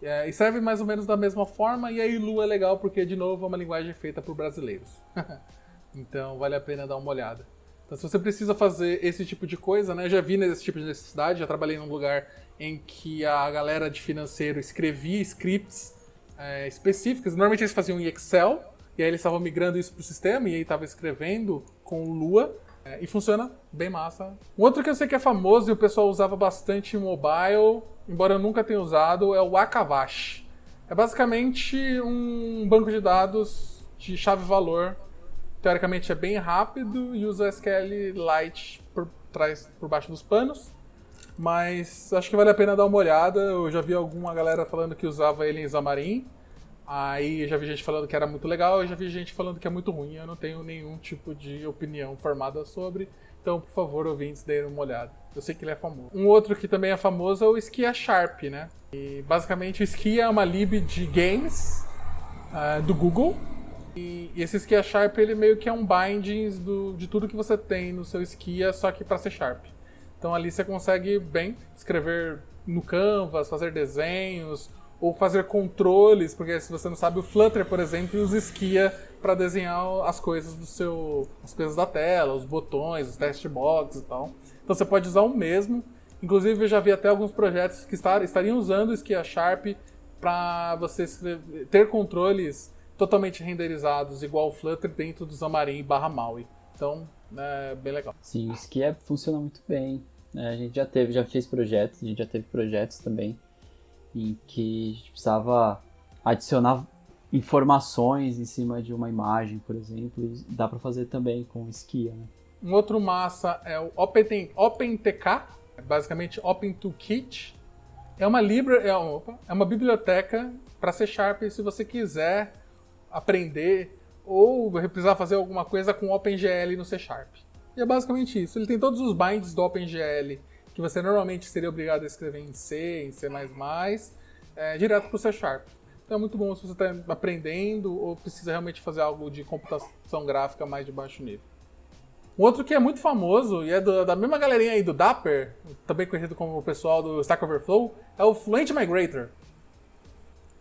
É, e serve mais ou menos da mesma forma. E aí Lua é legal porque, de novo, é uma linguagem feita por brasileiros. então vale a pena dar uma olhada. Então, se você precisa fazer esse tipo de coisa, né? Eu já vi nesse tipo de necessidade, já trabalhei num lugar em que a galera de financeiro escrevia scripts é, específicos. Normalmente eles faziam em Excel, e aí eles estavam migrando isso para o sistema, e aí estava escrevendo com Lua. É, e funciona bem massa. Um outro que eu sei que é famoso e o pessoal usava bastante em mobile, embora eu nunca tenha usado, é o Akavash. É basicamente um banco de dados de chave-valor. Teoricamente é bem rápido e usa SQLite por trás, por baixo dos panos. Mas acho que vale a pena dar uma olhada. Eu já vi alguma galera falando que usava ele em Xamarin. Aí eu já vi gente falando que era muito legal, eu já vi gente falando que é muito ruim, eu não tenho nenhum tipo de opinião formada sobre. Então, por favor, ouvintes, deem uma olhada. Eu sei que ele é famoso. Um outro que também é famoso é o Skia Sharp, né? E basicamente o Skia é uma lib de games uh, do Google. E, esse Skia Sharp ele meio que é um bindings do, de tudo que você tem no seu Skia, só que para ser Sharp. Então ali você consegue bem escrever no Canvas, fazer desenhos, ou fazer controles, porque se você não sabe, o Flutter, por exemplo, usa Skia para desenhar as coisas do seu, as coisas da tela, os botões, os test box e tal. Então você pode usar o mesmo. Inclusive eu já vi até alguns projetos que estar, estariam usando o Skia Sharp para você ter controles totalmente renderizados igual o Flutter dentro do Xamarin barra Maui. Então, é bem legal. Sim, o Skia funciona muito bem. É, a gente já teve, já fez projetos, a gente já teve projetos também em que a gente precisava adicionar informações em cima de uma imagem, por exemplo, e dá para fazer também com Skia. Né? Um outro massa é o OpenTK, basicamente Open Toolkit. É uma libra, é uma, é uma biblioteca para C Sharp se você quiser aprender ou precisar fazer alguma coisa com OpenGL no C Sharp. E é basicamente isso. Ele tem todos os binds do OpenGL que você normalmente seria obrigado a escrever em C, em C++, é, direto para o C Sharp. Então é muito bom se você está aprendendo ou precisa realmente fazer algo de computação gráfica mais de baixo nível. Um outro que é muito famoso e é do, da mesma galerinha aí do Dapper, também conhecido como o pessoal do Stack Overflow, é o Fluent Migrator.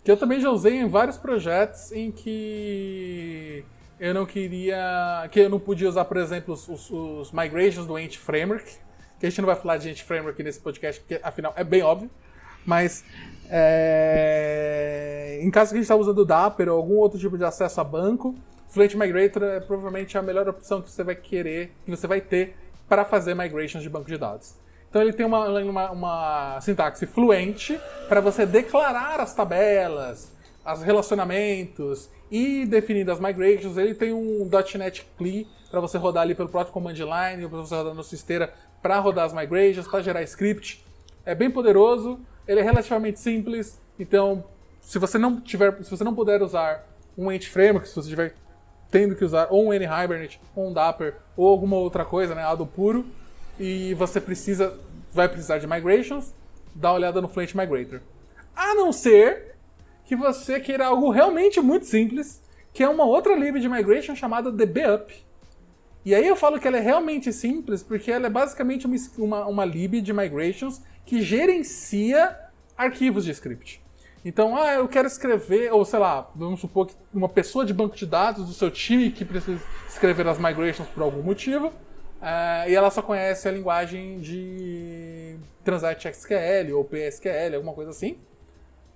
Que eu também já usei em vários projetos em que eu não queria. que eu não podia usar, por exemplo, os, os, os migrations do Ant Framework, que a gente não vai falar de gente framework nesse podcast, porque afinal é bem óbvio. Mas é... em caso que a gente está usando o Dapper ou algum outro tipo de acesso a banco, Fluent Migrator é provavelmente a melhor opção que você vai querer, que você vai ter para fazer migrations de banco de dados. Então ele tem uma, uma, uma sintaxe fluente para você declarar as tabelas, os relacionamentos e definir as migrations. Ele tem um .NET CLI para você rodar ali pelo próprio command line, para você rodar na sua esteira para rodar as migrations, para gerar script. É bem poderoso, ele é relativamente simples, então se você não tiver, se você não puder usar um Ant Framework, se você estiver tendo que usar ou um N-Hibernate, ou um Dapper, ou alguma outra coisa, né, ADO puro, e você precisa, vai precisar de migrations, dá uma olhada no Fluent Migrator. A não ser que você queira algo realmente muito simples, que é uma outra lib de migration chamada DBUp. E aí eu falo que ela é realmente simples porque ela é basicamente uma, uma, uma lib de migrations que gerencia arquivos de script. Então, ah, eu quero escrever, ou sei lá, vamos supor que uma pessoa de banco de dados do seu time que precisa escrever as migrations por algum motivo, uh, e ela só conhece a linguagem de Transact SQL ou PSQL, alguma coisa assim.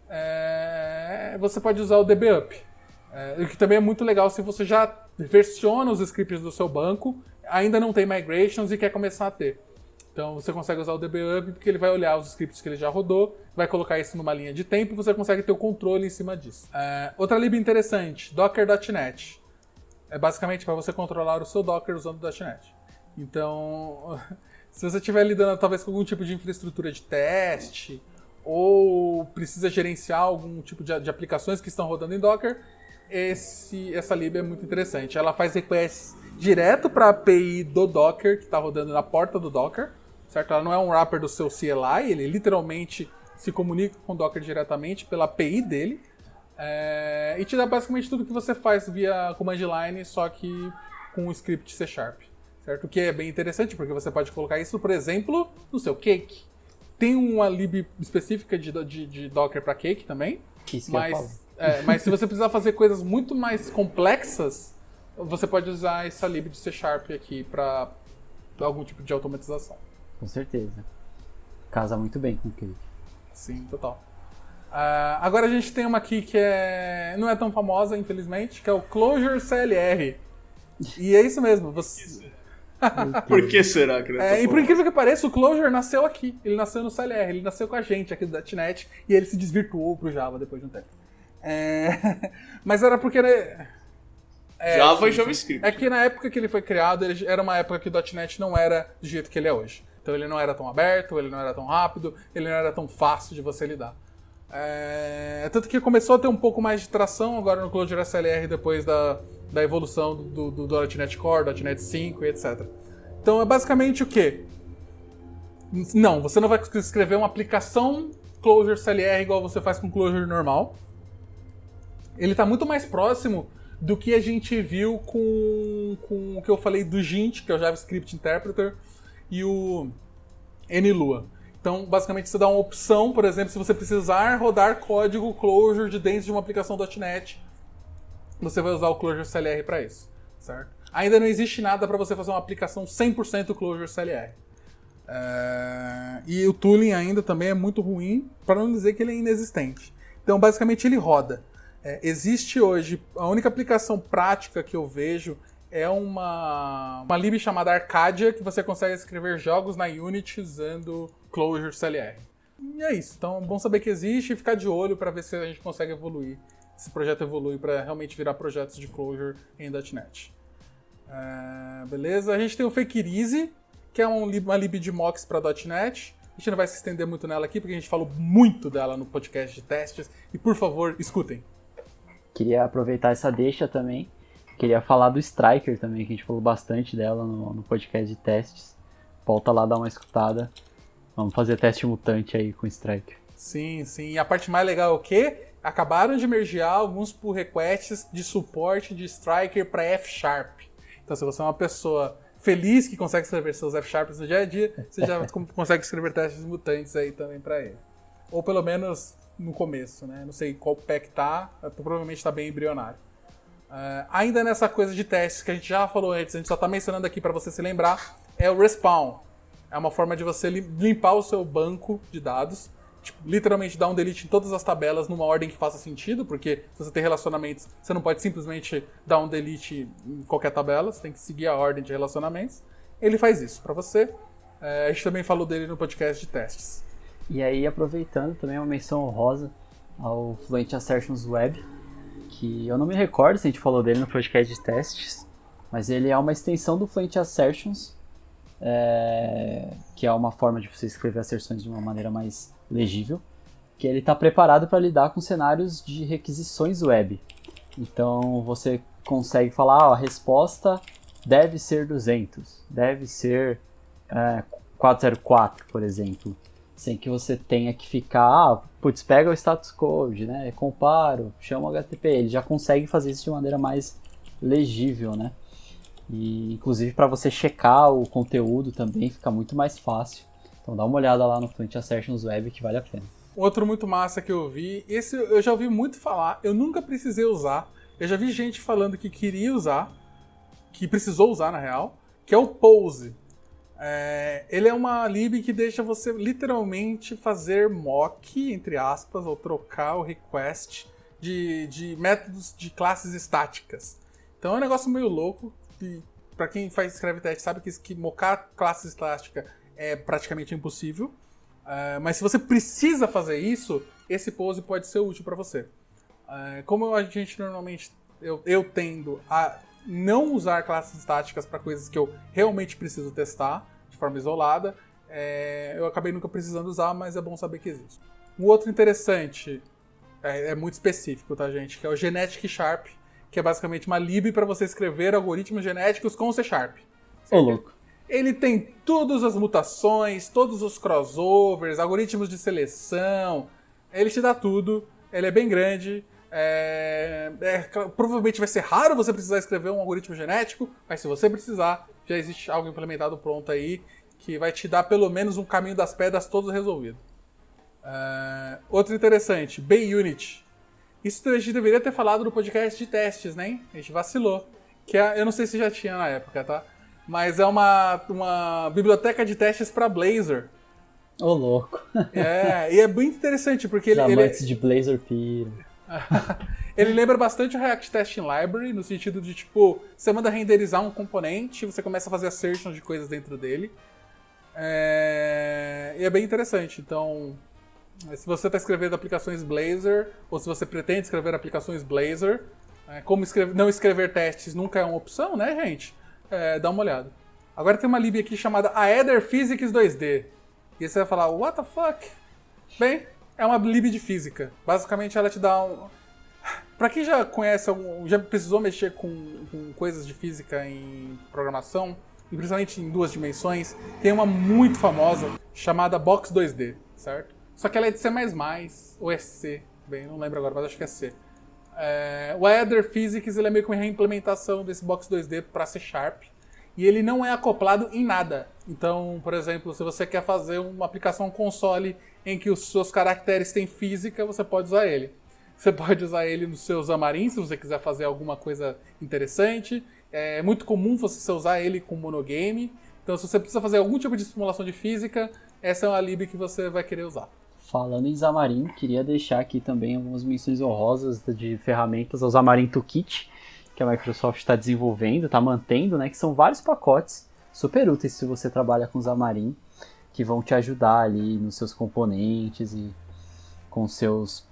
Uh, você pode usar o DBUp, uh, o que também é muito legal se você já versiona os scripts do seu banco, ainda não tem migrations e quer começar a ter. Então você consegue usar o DBUp porque ele vai olhar os scripts que ele já rodou, vai colocar isso numa linha de tempo e você consegue ter o controle em cima disso. É, outra lib interessante, docker.net. É basicamente para você controlar o seu Docker usando .NET. Então, se você estiver lidando talvez com algum tipo de infraestrutura de teste ou precisa gerenciar algum tipo de, de aplicações que estão rodando em Docker, esse, essa lib é muito interessante. Ela faz requests direto para a API do Docker que está rodando na porta do Docker certo? Ela não é um wrapper do seu CLI, ele literalmente se comunica com o Docker diretamente pela API dele é, e te dá basicamente tudo que você faz via command line, só que com um script C Sharp, certo? O que é bem interessante porque você pode colocar isso, por exemplo, no seu Cake. Tem uma lib específica de, de, de Docker para Cake também, isso mas, é, mas se você precisar fazer coisas muito mais complexas, você pode usar essa lib de C Sharp aqui para algum tipo de automatização. Com certeza. Casa muito bem com o Cake. Sim, total. Uh, agora a gente tem uma aqui que é não é tão famosa, infelizmente, que é o Clojure CLR. E é isso mesmo. Você... por que será que é, é E por incrível que pareça, o Clojure nasceu aqui. Ele nasceu no CLR, ele nasceu com a gente aqui do .NET e ele se desvirtuou pro Java depois de um tempo. É... Mas era porque... Né... É, Java e JavaScript. É que na época que ele foi criado, ele era uma época que o .NET não era do jeito que ele é hoje. Então ele não era tão aberto, ele não era tão rápido, ele não era tão fácil de você lidar. É... Tanto que começou a ter um pouco mais de tração agora no Clojure SLR depois da, da evolução do, do, do .NET Core, .NET 5 e etc. Então é basicamente o quê? Não, você não vai escrever uma aplicação Clojure CLR igual você faz com Clojure normal. Ele está muito mais próximo do que a gente viu com, com o que eu falei do Gint, que é o JavaScript Interpreter, e o NLua. Então, basicamente, você dá uma opção, por exemplo, se você precisar rodar código Clojure de dentro de uma aplicação .NET, você vai usar o Clojure CLR para isso, certo? Ainda não existe nada para você fazer uma aplicação 100% Clojure CLR. É... E o tooling ainda também é muito ruim, para não dizer que ele é inexistente. Então, basicamente, ele roda. É, existe hoje, a única aplicação prática que eu vejo é uma, uma lib chamada Arcadia que você consegue escrever jogos na Unity usando Clojure CLR. E é isso. Então é bom saber que existe e ficar de olho para ver se a gente consegue evoluir. Esse projeto evolui para realmente virar projetos de Clojure em .NET. É, beleza? A gente tem o Easy, que é um, uma lib de mocks para .NET. A gente não vai se estender muito nela aqui, porque a gente falou muito dela no podcast de testes. E por favor, escutem. Queria aproveitar essa deixa também Queria falar do Striker também, que a gente falou bastante dela no, no podcast de testes. Volta lá dar uma escutada. Vamos fazer teste mutante aí com o Striker. Sim, sim. E a parte mais legal é o quê? Acabaram de mergear alguns pull requests de suporte de Striker para F Sharp. Então, se você é uma pessoa feliz que consegue escrever seus F Sharps no dia a dia, você já consegue escrever testes mutantes aí também para ele. Ou pelo menos no começo, né? Não sei qual pack tá, provavelmente está bem embrionário. Uh, ainda nessa coisa de testes que a gente já falou antes, a gente só está mencionando aqui para você se lembrar, é o respawn. É uma forma de você limpar o seu banco de dados, tipo, literalmente dar um delete em todas as tabelas numa ordem que faça sentido, porque se você tem relacionamentos, você não pode simplesmente dar um delete em qualquer tabela, você tem que seguir a ordem de relacionamentos. Ele faz isso para você. Uh, a gente também falou dele no podcast de testes. E aí, aproveitando também uma menção honrosa ao Fluent Assertions Web, que eu não me recordo se a gente falou dele no podcast de testes, mas ele é uma extensão do Fluent Assertions, é, que é uma forma de você escrever asserções de uma maneira mais legível, que ele está preparado para lidar com cenários de requisições web. Então você consegue falar, ó, a resposta deve ser 200, deve ser é, 404, por exemplo sem que você tenha que ficar, ah, putz, pega o status code, né, comparo, chama o HTTP, ele já consegue fazer isso de maneira mais legível, né. E inclusive para você checar o conteúdo também fica muito mais fácil. Então dá uma olhada lá no Fluent Assertions Web que vale a pena. Outro muito massa que eu vi, esse eu já ouvi muito falar, eu nunca precisei usar. Eu já vi gente falando que queria usar, que precisou usar na real, que é o Pose. É, ele é uma lib que deixa você literalmente fazer mock, entre aspas, ou trocar o request de, de métodos de classes estáticas. Então é um negócio meio louco. E para quem faz escreve teste sabe que, que mocar classe estática é praticamente impossível. Uh, mas se você precisa fazer isso, esse pose pode ser útil para você. Uh, como a gente normalmente eu, eu tendo a não usar classes estáticas para coisas que eu realmente preciso testar de forma isolada. É, eu acabei nunca precisando usar, mas é bom saber que existe. Um outro interessante, é, é muito específico, tá, gente? Que é o Genetic Sharp, que é basicamente uma lib para você escrever algoritmos genéticos com C Sharp. Ô, louco. Ele tem todas as mutações, todos os crossovers, algoritmos de seleção. Ele te dá tudo. Ele é bem grande. É, é, provavelmente vai ser raro você precisar escrever um algoritmo genético, mas se você precisar, já existe algo implementado pronto aí que vai te dar pelo menos um caminho das pedras todo resolvido. Uh, outro interessante, BayUnit. Isso a gente deveria ter falado no podcast de testes, né? A gente vacilou. Que é, eu não sei se já tinha na época, tá? Mas é uma, uma biblioteca de testes para Blazor. Ô, oh, louco. É, e é bem interessante, porque Os ele. amantes ele... de Blazor piram. ele lembra bastante o React Testing Library, no sentido de, tipo, você manda renderizar um componente, você começa a fazer assertion de coisas dentro dele. É... E é bem interessante. Então, se você está escrevendo aplicações Blazor, ou se você pretende escrever aplicações Blazor, é, como escrever, não escrever testes nunca é uma opção, né, gente? É, dá uma olhada. Agora tem uma lib aqui chamada Aether Physics 2D. E você vai falar, what the fuck? Bem, é uma lib de física. Basicamente ela te dá um. Pra quem já conhece, já precisou mexer com, com coisas de física em programação, e principalmente em duas dimensões, tem uma muito famosa chamada Box 2D, certo? Só que ela é de C++, ou é C, bem, não lembro agora, mas acho que é C. É, o Ether Physics ele é meio que uma reimplementação desse Box 2D para C Sharp, e ele não é acoplado em nada. Então, por exemplo, se você quer fazer uma aplicação console em que os seus caracteres têm física, você pode usar ele. Você pode usar ele no seu Xamarin, se você quiser fazer alguma coisa interessante. É muito comum você usar ele com monogame. Então, se você precisa fazer algum tipo de simulação de física, essa é uma lib que você vai querer usar. Falando em Xamarin, queria deixar aqui também algumas menções honrosas de ferramentas ao Xamarin Toolkit, que a Microsoft está desenvolvendo, está mantendo, né? Que são vários pacotes super úteis se você trabalha com Xamarin que vão te ajudar ali nos seus componentes e com seus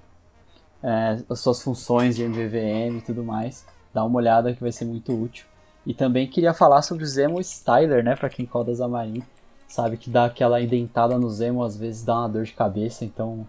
é, as suas funções de MVVM e tudo mais. Dá uma olhada que vai ser muito útil. E também queria falar sobre o Zemo Styler, né, para quem coda Xamarin. Sabe que dá aquela indentada no Zemo às vezes dá uma dor de cabeça, então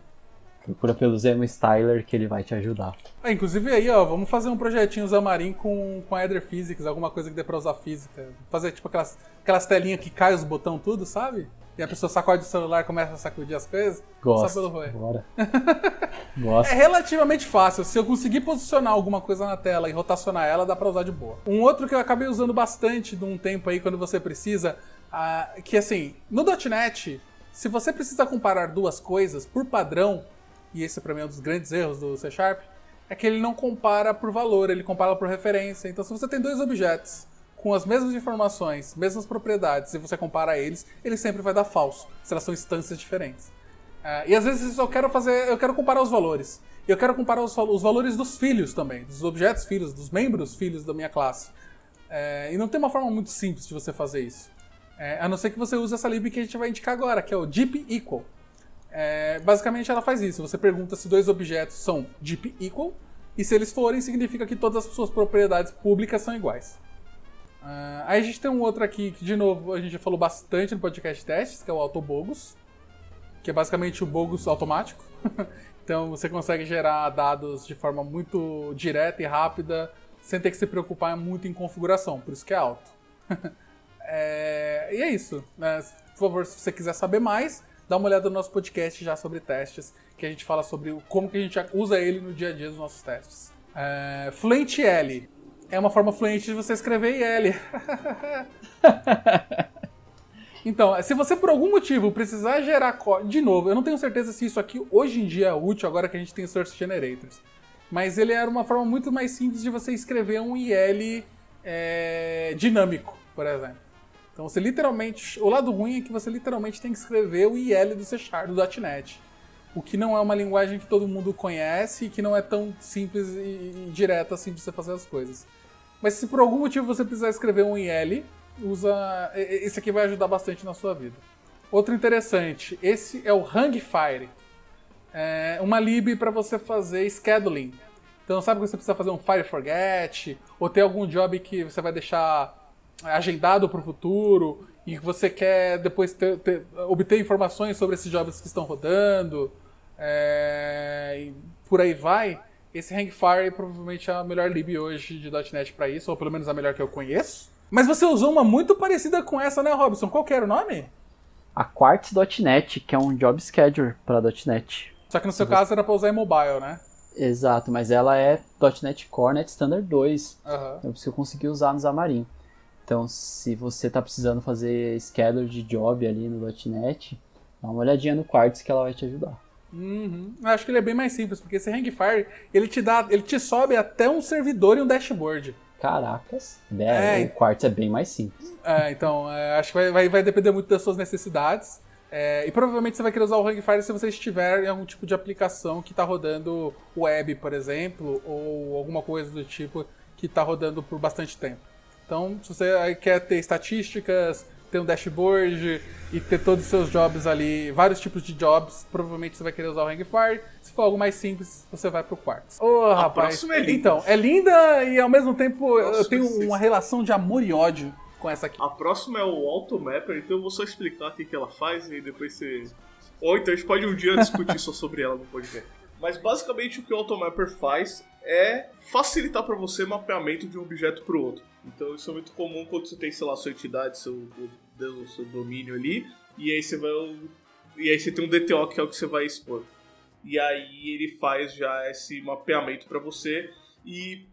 procura pelo Zemo Styler que ele vai te ajudar. É, inclusive aí, ó, vamos fazer um projetinho Xamarin com, com Ether Physics, alguma coisa que dê pra usar física. Fazer tipo aquelas, aquelas telinhas que cai os botões tudo, sabe? E a pessoa sacode o celular e começa a sacudir as coisas? Gosto. Só pelo rolê. Bora. Gosto. É relativamente fácil. Se eu conseguir posicionar alguma coisa na tela e rotacionar ela, dá pra usar de boa. Um outro que eu acabei usando bastante de um tempo aí, quando você precisa, uh, que assim, no .NET, se você precisa comparar duas coisas, por padrão, e esse pra mim é um dos grandes erros do C Sharp, é que ele não compara por valor, ele compara por referência. Então se você tem dois objetos com as mesmas informações, mesmas propriedades, e você compara eles, ele sempre vai dar falso, se elas são instâncias diferentes. Uh, e às vezes eu quero fazer, eu quero comparar os valores. Eu quero comparar os, os, valores dos filhos também, dos objetos filhos, dos membros filhos da minha classe. Uh, e não tem uma forma muito simples de você fazer isso. Uh, a não ser que você use essa lib que a gente vai indicar agora, que é o deep equal. Basicamente ela faz isso. Você pergunta se dois objetos são deep equal, e se eles forem, significa que todas as suas propriedades públicas são iguais. Uh, aí a gente tem um outro aqui que, de novo, a gente já falou bastante no podcast testes, que é o Autobogus, que é basicamente o bogus automático. então você consegue gerar dados de forma muito direta e rápida, sem ter que se preocupar muito em configuração, por isso que é alto. é, e é isso. Né? Por favor, se você quiser saber mais, dá uma olhada no nosso podcast já sobre testes, que a gente fala sobre como que a gente usa ele no dia a dia dos nossos testes. É, Fluent L é uma forma fluente de você escrever IL. então, se você por algum motivo precisar gerar código. De novo, eu não tenho certeza se isso aqui hoje em dia é útil, agora que a gente tem Source Generators. Mas ele era uma forma muito mais simples de você escrever um IL é, dinâmico, por exemplo. Então você literalmente. O lado ruim é que você literalmente tem que escrever o IL do C Sharp, do .NET. O que não é uma linguagem que todo mundo conhece e que não é tão simples e, e direta assim de você fazer as coisas. Mas se por algum motivo você precisar escrever um IL, usa. Esse aqui vai ajudar bastante na sua vida. Outro interessante, esse é o Hangfire. É uma lib para você fazer scheduling. Então sabe que você precisa fazer um Fire Forget, ou ter algum job que você vai deixar agendado para o futuro e que você quer depois ter, ter, obter informações sobre esses jobs que estão rodando, é, por aí vai. Esse Hangfire provavelmente é a melhor lib hoje de .NET para isso, ou pelo menos a melhor que eu conheço. Mas você usou uma muito parecida com essa, né, Robson? Qual que era o nome? A Quartz.net, que é um job scheduler para .NET. Só que no seu uhum. caso era para usar em mobile, né? Exato, mas ela é .NET Core Net Standard 2. Uhum. Então você conseguiu usar no Xamarin. Então, se você está precisando fazer scheduler de job ali no .NET, dá uma olhadinha no Quartz que ela vai te ajudar. Uhum. Acho que ele é bem mais simples, porque esse Hangfire, ele te dá, ele te sobe até um servidor e um dashboard. Caracas. É, é, o Quartz é bem mais simples. É, então, é, acho que vai, vai, vai, depender muito das suas necessidades. É, e provavelmente você vai querer usar o Hangfire se você estiver em algum tipo de aplicação que está rodando web, por exemplo, ou alguma coisa do tipo que está rodando por bastante tempo. Então, se você quer ter estatísticas, ter um dashboard e ter todos os seus jobs ali, vários tipos de jobs, provavelmente você vai querer usar o Hangfire. Se for algo mais simples, você vai pro Quartz. Ô, oh, rapaz. É linda. Então, é linda e ao mesmo tempo eu tenho uma relação de amor e ódio com essa aqui. A próxima é o Automapper, então eu vou só explicar o que, que ela faz e depois você. Ou então a gente pode um dia discutir só sobre ela no podcast. Mas basicamente o que o Automapper faz é facilitar para você mapeamento de um objeto para o outro. Então isso é muito comum quando você tem, sei lá, sua entidade, seu, seu domínio ali, e aí você vai. E aí você tem um DTO que é o que você vai expor. E aí ele faz já esse mapeamento para você e.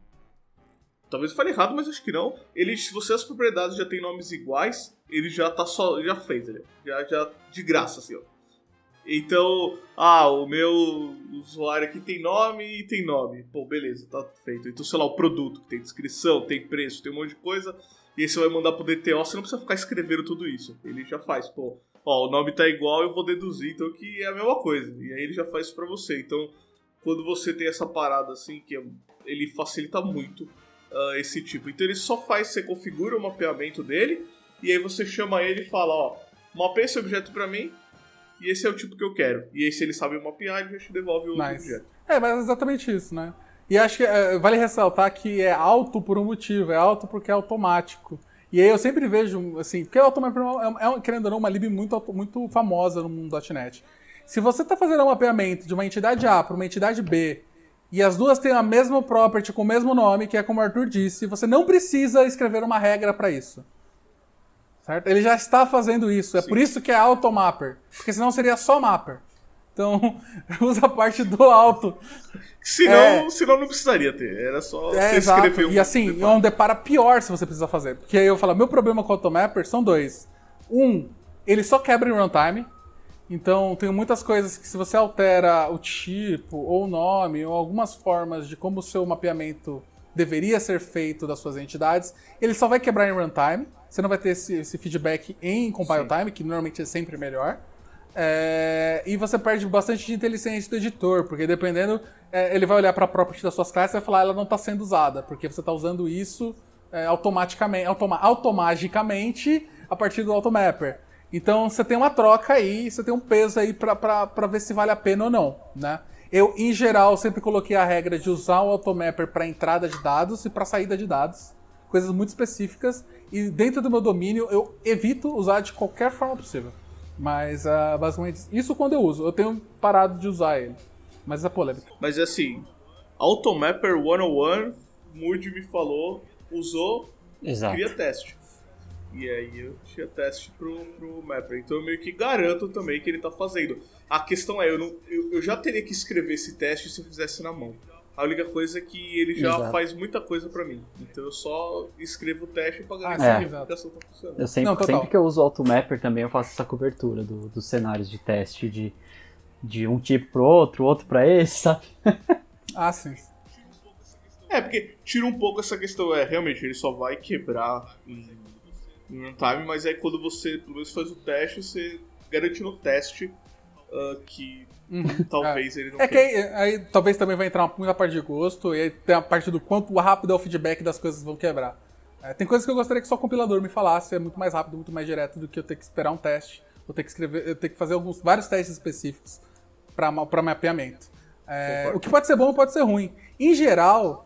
Talvez eu fale errado, mas acho que não. Ele, se você as propriedades já tem nomes iguais, ele já tá só. já fez, ele. Já, já de graça, assim, ó. Então, ah, o meu usuário aqui tem nome e tem nome. Pô, beleza, tá feito. Então, sei lá, o produto que tem descrição, tem preço, tem um monte de coisa. E aí você vai mandar pro DTO, você não precisa ficar escrevendo tudo isso. Ele já faz, pô, ó, o nome tá igual, eu vou deduzir, então que é a mesma coisa. E aí ele já faz isso pra você. Então, quando você tem essa parada assim, que é, ele facilita muito uh, esse tipo. Então ele só faz, você configura o mapeamento dele, e aí você chama ele e fala, ó, mapeia esse objeto pra mim, e esse é o tipo que eu quero. E aí, se ele sabe mapear, ele já te devolve o nice. objeto. É, mas é exatamente isso, né? E acho que é, vale ressaltar que é alto por um motivo, é alto porque é automático. E aí eu sempre vejo, assim, porque o Automap é, é, querendo ou não, uma lib muito, muito famosa no mundo .NET. Se você está fazendo um mapeamento de uma entidade A para uma entidade B, e as duas têm a mesma property com o mesmo nome, que é como o Arthur disse, você não precisa escrever uma regra para isso. Certo? Ele já está fazendo isso. É Sim. por isso que é automapper. Porque senão seria só mapper. Então, usa a parte do alto. Senão, é, senão não precisaria ter. Era só é, você exato. escrever um E assim, depara. é um depara pior se você precisa fazer. Porque aí eu falo, meu problema com o automapper são dois. Um, ele só quebra em runtime. Então, tem muitas coisas que se você altera o tipo, ou o nome, ou algumas formas de como o seu mapeamento deveria ser feito das suas entidades, ele só vai quebrar em runtime. Você não vai ter esse, esse feedback em compile Sim. time, que normalmente é sempre melhor. É, e você perde bastante de inteligência do editor, porque dependendo, é, ele vai olhar para a property das suas classes e vai falar ela não está sendo usada, porque você está usando isso é, automaticamente, automa automaticamente a partir do automapper. Então você tem uma troca aí, você tem um peso aí para ver se vale a pena ou não, né? Eu, em geral, sempre coloquei a regra de usar o automapper para entrada de dados e para saída de dados coisas muito específicas e dentro do meu domínio eu evito usar de qualquer forma possível. Mas uh, basicamente isso quando eu uso. Eu tenho parado de usar ele. Mas é polêmica. Mas assim, Automapper 101, Moody me falou, usou, Exato. cria teste. E aí eu tinha teste pro, pro Mapper. Então eu meio que garanto também que ele tá fazendo. A questão é, eu, não, eu, eu já teria que escrever esse teste se eu fizesse na mão. A única coisa é que ele já Exato. faz muita coisa pra mim. Então eu só escrevo o teste pra Ah, garantir sim, que a aplicação tá funcionando. Eu sempre, Não, sempre que eu uso o Automapper também eu faço essa cobertura do- dos cenários de teste de, de um tipo pro outro, outro pra esse, sabe? Ah, sim. É, porque tira um pouco essa questão, é, realmente, ele só vai quebrar em, em runtime, mas aí quando você, pelo menos, faz o teste, você garante no teste ah, que talvez ele não É que quebre. aí, aí talvez também vai entrar muita parte de gosto, e aí tem a parte do quanto rápido é o feedback das coisas que vão quebrar. É, tem coisas que eu gostaria que só o compilador me falasse, é muito mais rápido, muito mais direto do que eu ter que esperar um teste, ou ter que escrever, eu ter que fazer alguns, vários testes específicos para mapeamento. É, o que pode ser bom pode ser ruim. Em geral,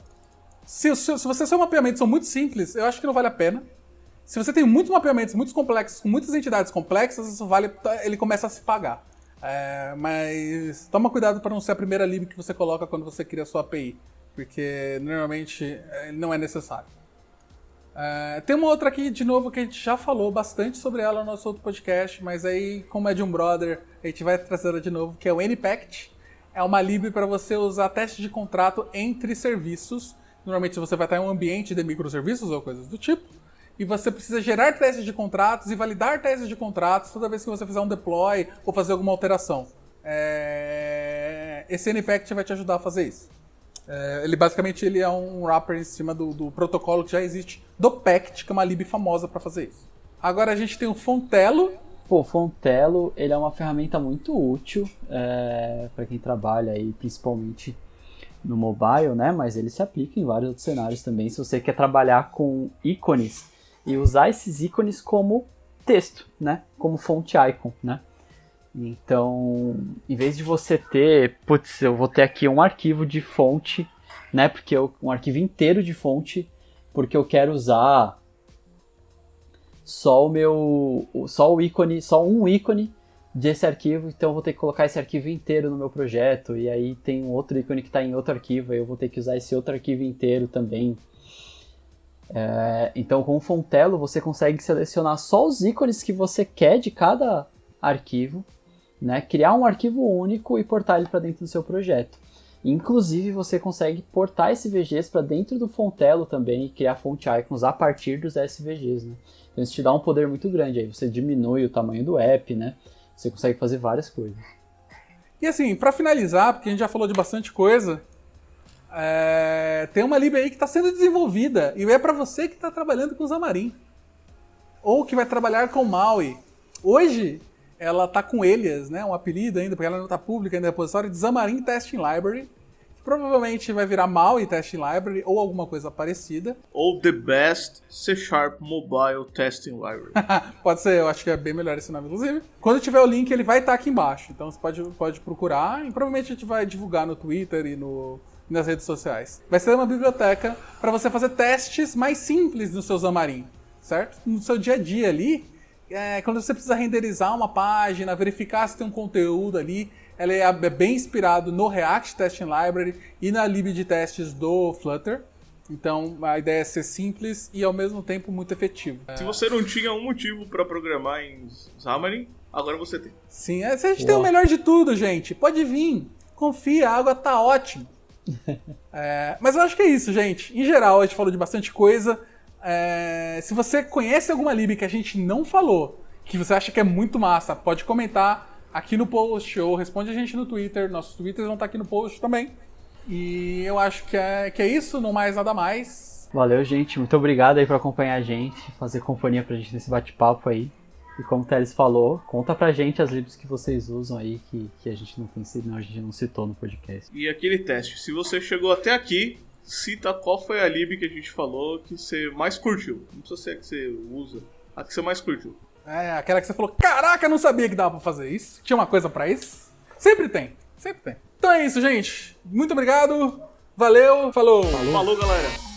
se, se, se você seu mapeamentos são muito simples, eu acho que não vale a pena. Se você tem muitos mapeamentos muito complexos, com muitas entidades complexas, isso vale, ele começa a se pagar. É, mas toma cuidado para não ser a primeira lib que você coloca quando você cria a sua API, porque normalmente é, não é necessário. É, tem uma outra aqui, de novo, que a gente já falou bastante sobre ela no nosso outro podcast, mas aí, como é de um brother, a gente vai trazer ela de novo, que é o NPact. É uma lib para você usar teste de contrato entre serviços. Normalmente você vai estar em um ambiente de microserviços ou coisas do tipo. E você precisa gerar testes de contratos e validar testes de contratos toda vez que você fizer um deploy ou fazer alguma alteração. É, Esse NPact vai te ajudar a fazer isso. É, ele basicamente ele é um wrapper em cima do, do protocolo que já existe do Pact, que é uma lib famosa para fazer isso. Agora a gente tem o Fontelo. Pô, Fontelo, ele é uma ferramenta muito útil é, para quem trabalha aí, principalmente no mobile, né? Mas ele se aplica em vários outros cenários também, se você quer trabalhar com ícones e usar esses ícones como texto, né? Como fonte icon, né? Então, em vez de você ter, putz, eu vou ter aqui um arquivo de fonte, né? Porque eu, um arquivo inteiro de fonte, porque eu quero usar só o meu, só o ícone, só um ícone desse arquivo, então eu vou ter que colocar esse arquivo inteiro no meu projeto, e aí tem um outro ícone que está em outro arquivo, aí eu vou ter que usar esse outro arquivo inteiro também. É, então com o Fontelo você consegue selecionar só os ícones que você quer de cada arquivo, né? criar um arquivo único e portar ele para dentro do seu projeto. Inclusive você consegue portar SVGs para dentro do Fontelo também e criar fonte icons a partir dos SVGs. Né? Então isso te dá um poder muito grande, aí você diminui o tamanho do app, né? Você consegue fazer várias coisas. E assim, para finalizar, porque a gente já falou de bastante coisa, é, tem uma lib aí que está sendo desenvolvida e é para você que está trabalhando com Xamarin ou que vai trabalhar com Maui. Hoje ela está com Elias, né, um apelido ainda, porque ela não está pública ainda, é repositório de Xamarin Testing Library. que Provavelmente vai virar Maui Testing Library ou alguma coisa parecida. Ou The Best C Sharp Mobile Testing Library. pode ser, eu acho que é bem melhor esse nome, inclusive. Quando tiver o link, ele vai estar aqui embaixo. Então você pode, pode procurar e provavelmente a gente vai divulgar no Twitter e no, nas redes sociais. Vai ser uma biblioteca para você fazer testes mais simples no seu Xamarin, certo? No seu dia a dia ali, é, quando você precisa renderizar uma página, verificar se tem um conteúdo ali, ela é é bem inspirado no React Testing Library e na lib de testes do Flutter. Então a ideia é ser simples e ao mesmo tempo muito efetivo. Se você não tinha um motivo para programar em Xamarin, agora você tem. Sim, é, a gente tem o melhor de tudo, gente. Pode vir. Confia, a água tá ótima. É, mas eu acho que é isso, gente. Em geral, a gente falou de bastante coisa. É, se você conhece alguma lib que a gente não falou, que você acha que é muito massa, pode comentar aqui no post ou responde a gente no Twitter. Nossos Twitters vão estar aqui no post também. E eu acho que é, que é isso, não mais nada mais. Valeu, gente. Muito obrigado aí por acompanhar a gente, fazer companhia pra gente nesse bate-papo aí. E como o Teles falou, conta pra gente as libs que vocês usam aí, que, que a gente não tem, não, a gente não citou no podcast. E aquele teste, se você chegou até aqui, cita qual foi a lib que a gente falou que você mais curtiu. Não precisa ser a que você usa, a que você mais curtiu. É, aquela que você falou, caraca, eu não sabia que dava pra fazer isso. Tinha uma coisa pra isso. Sempre tem, sempre tem. Então é isso, gente. Muito obrigado. Valeu, falou. Falou galera!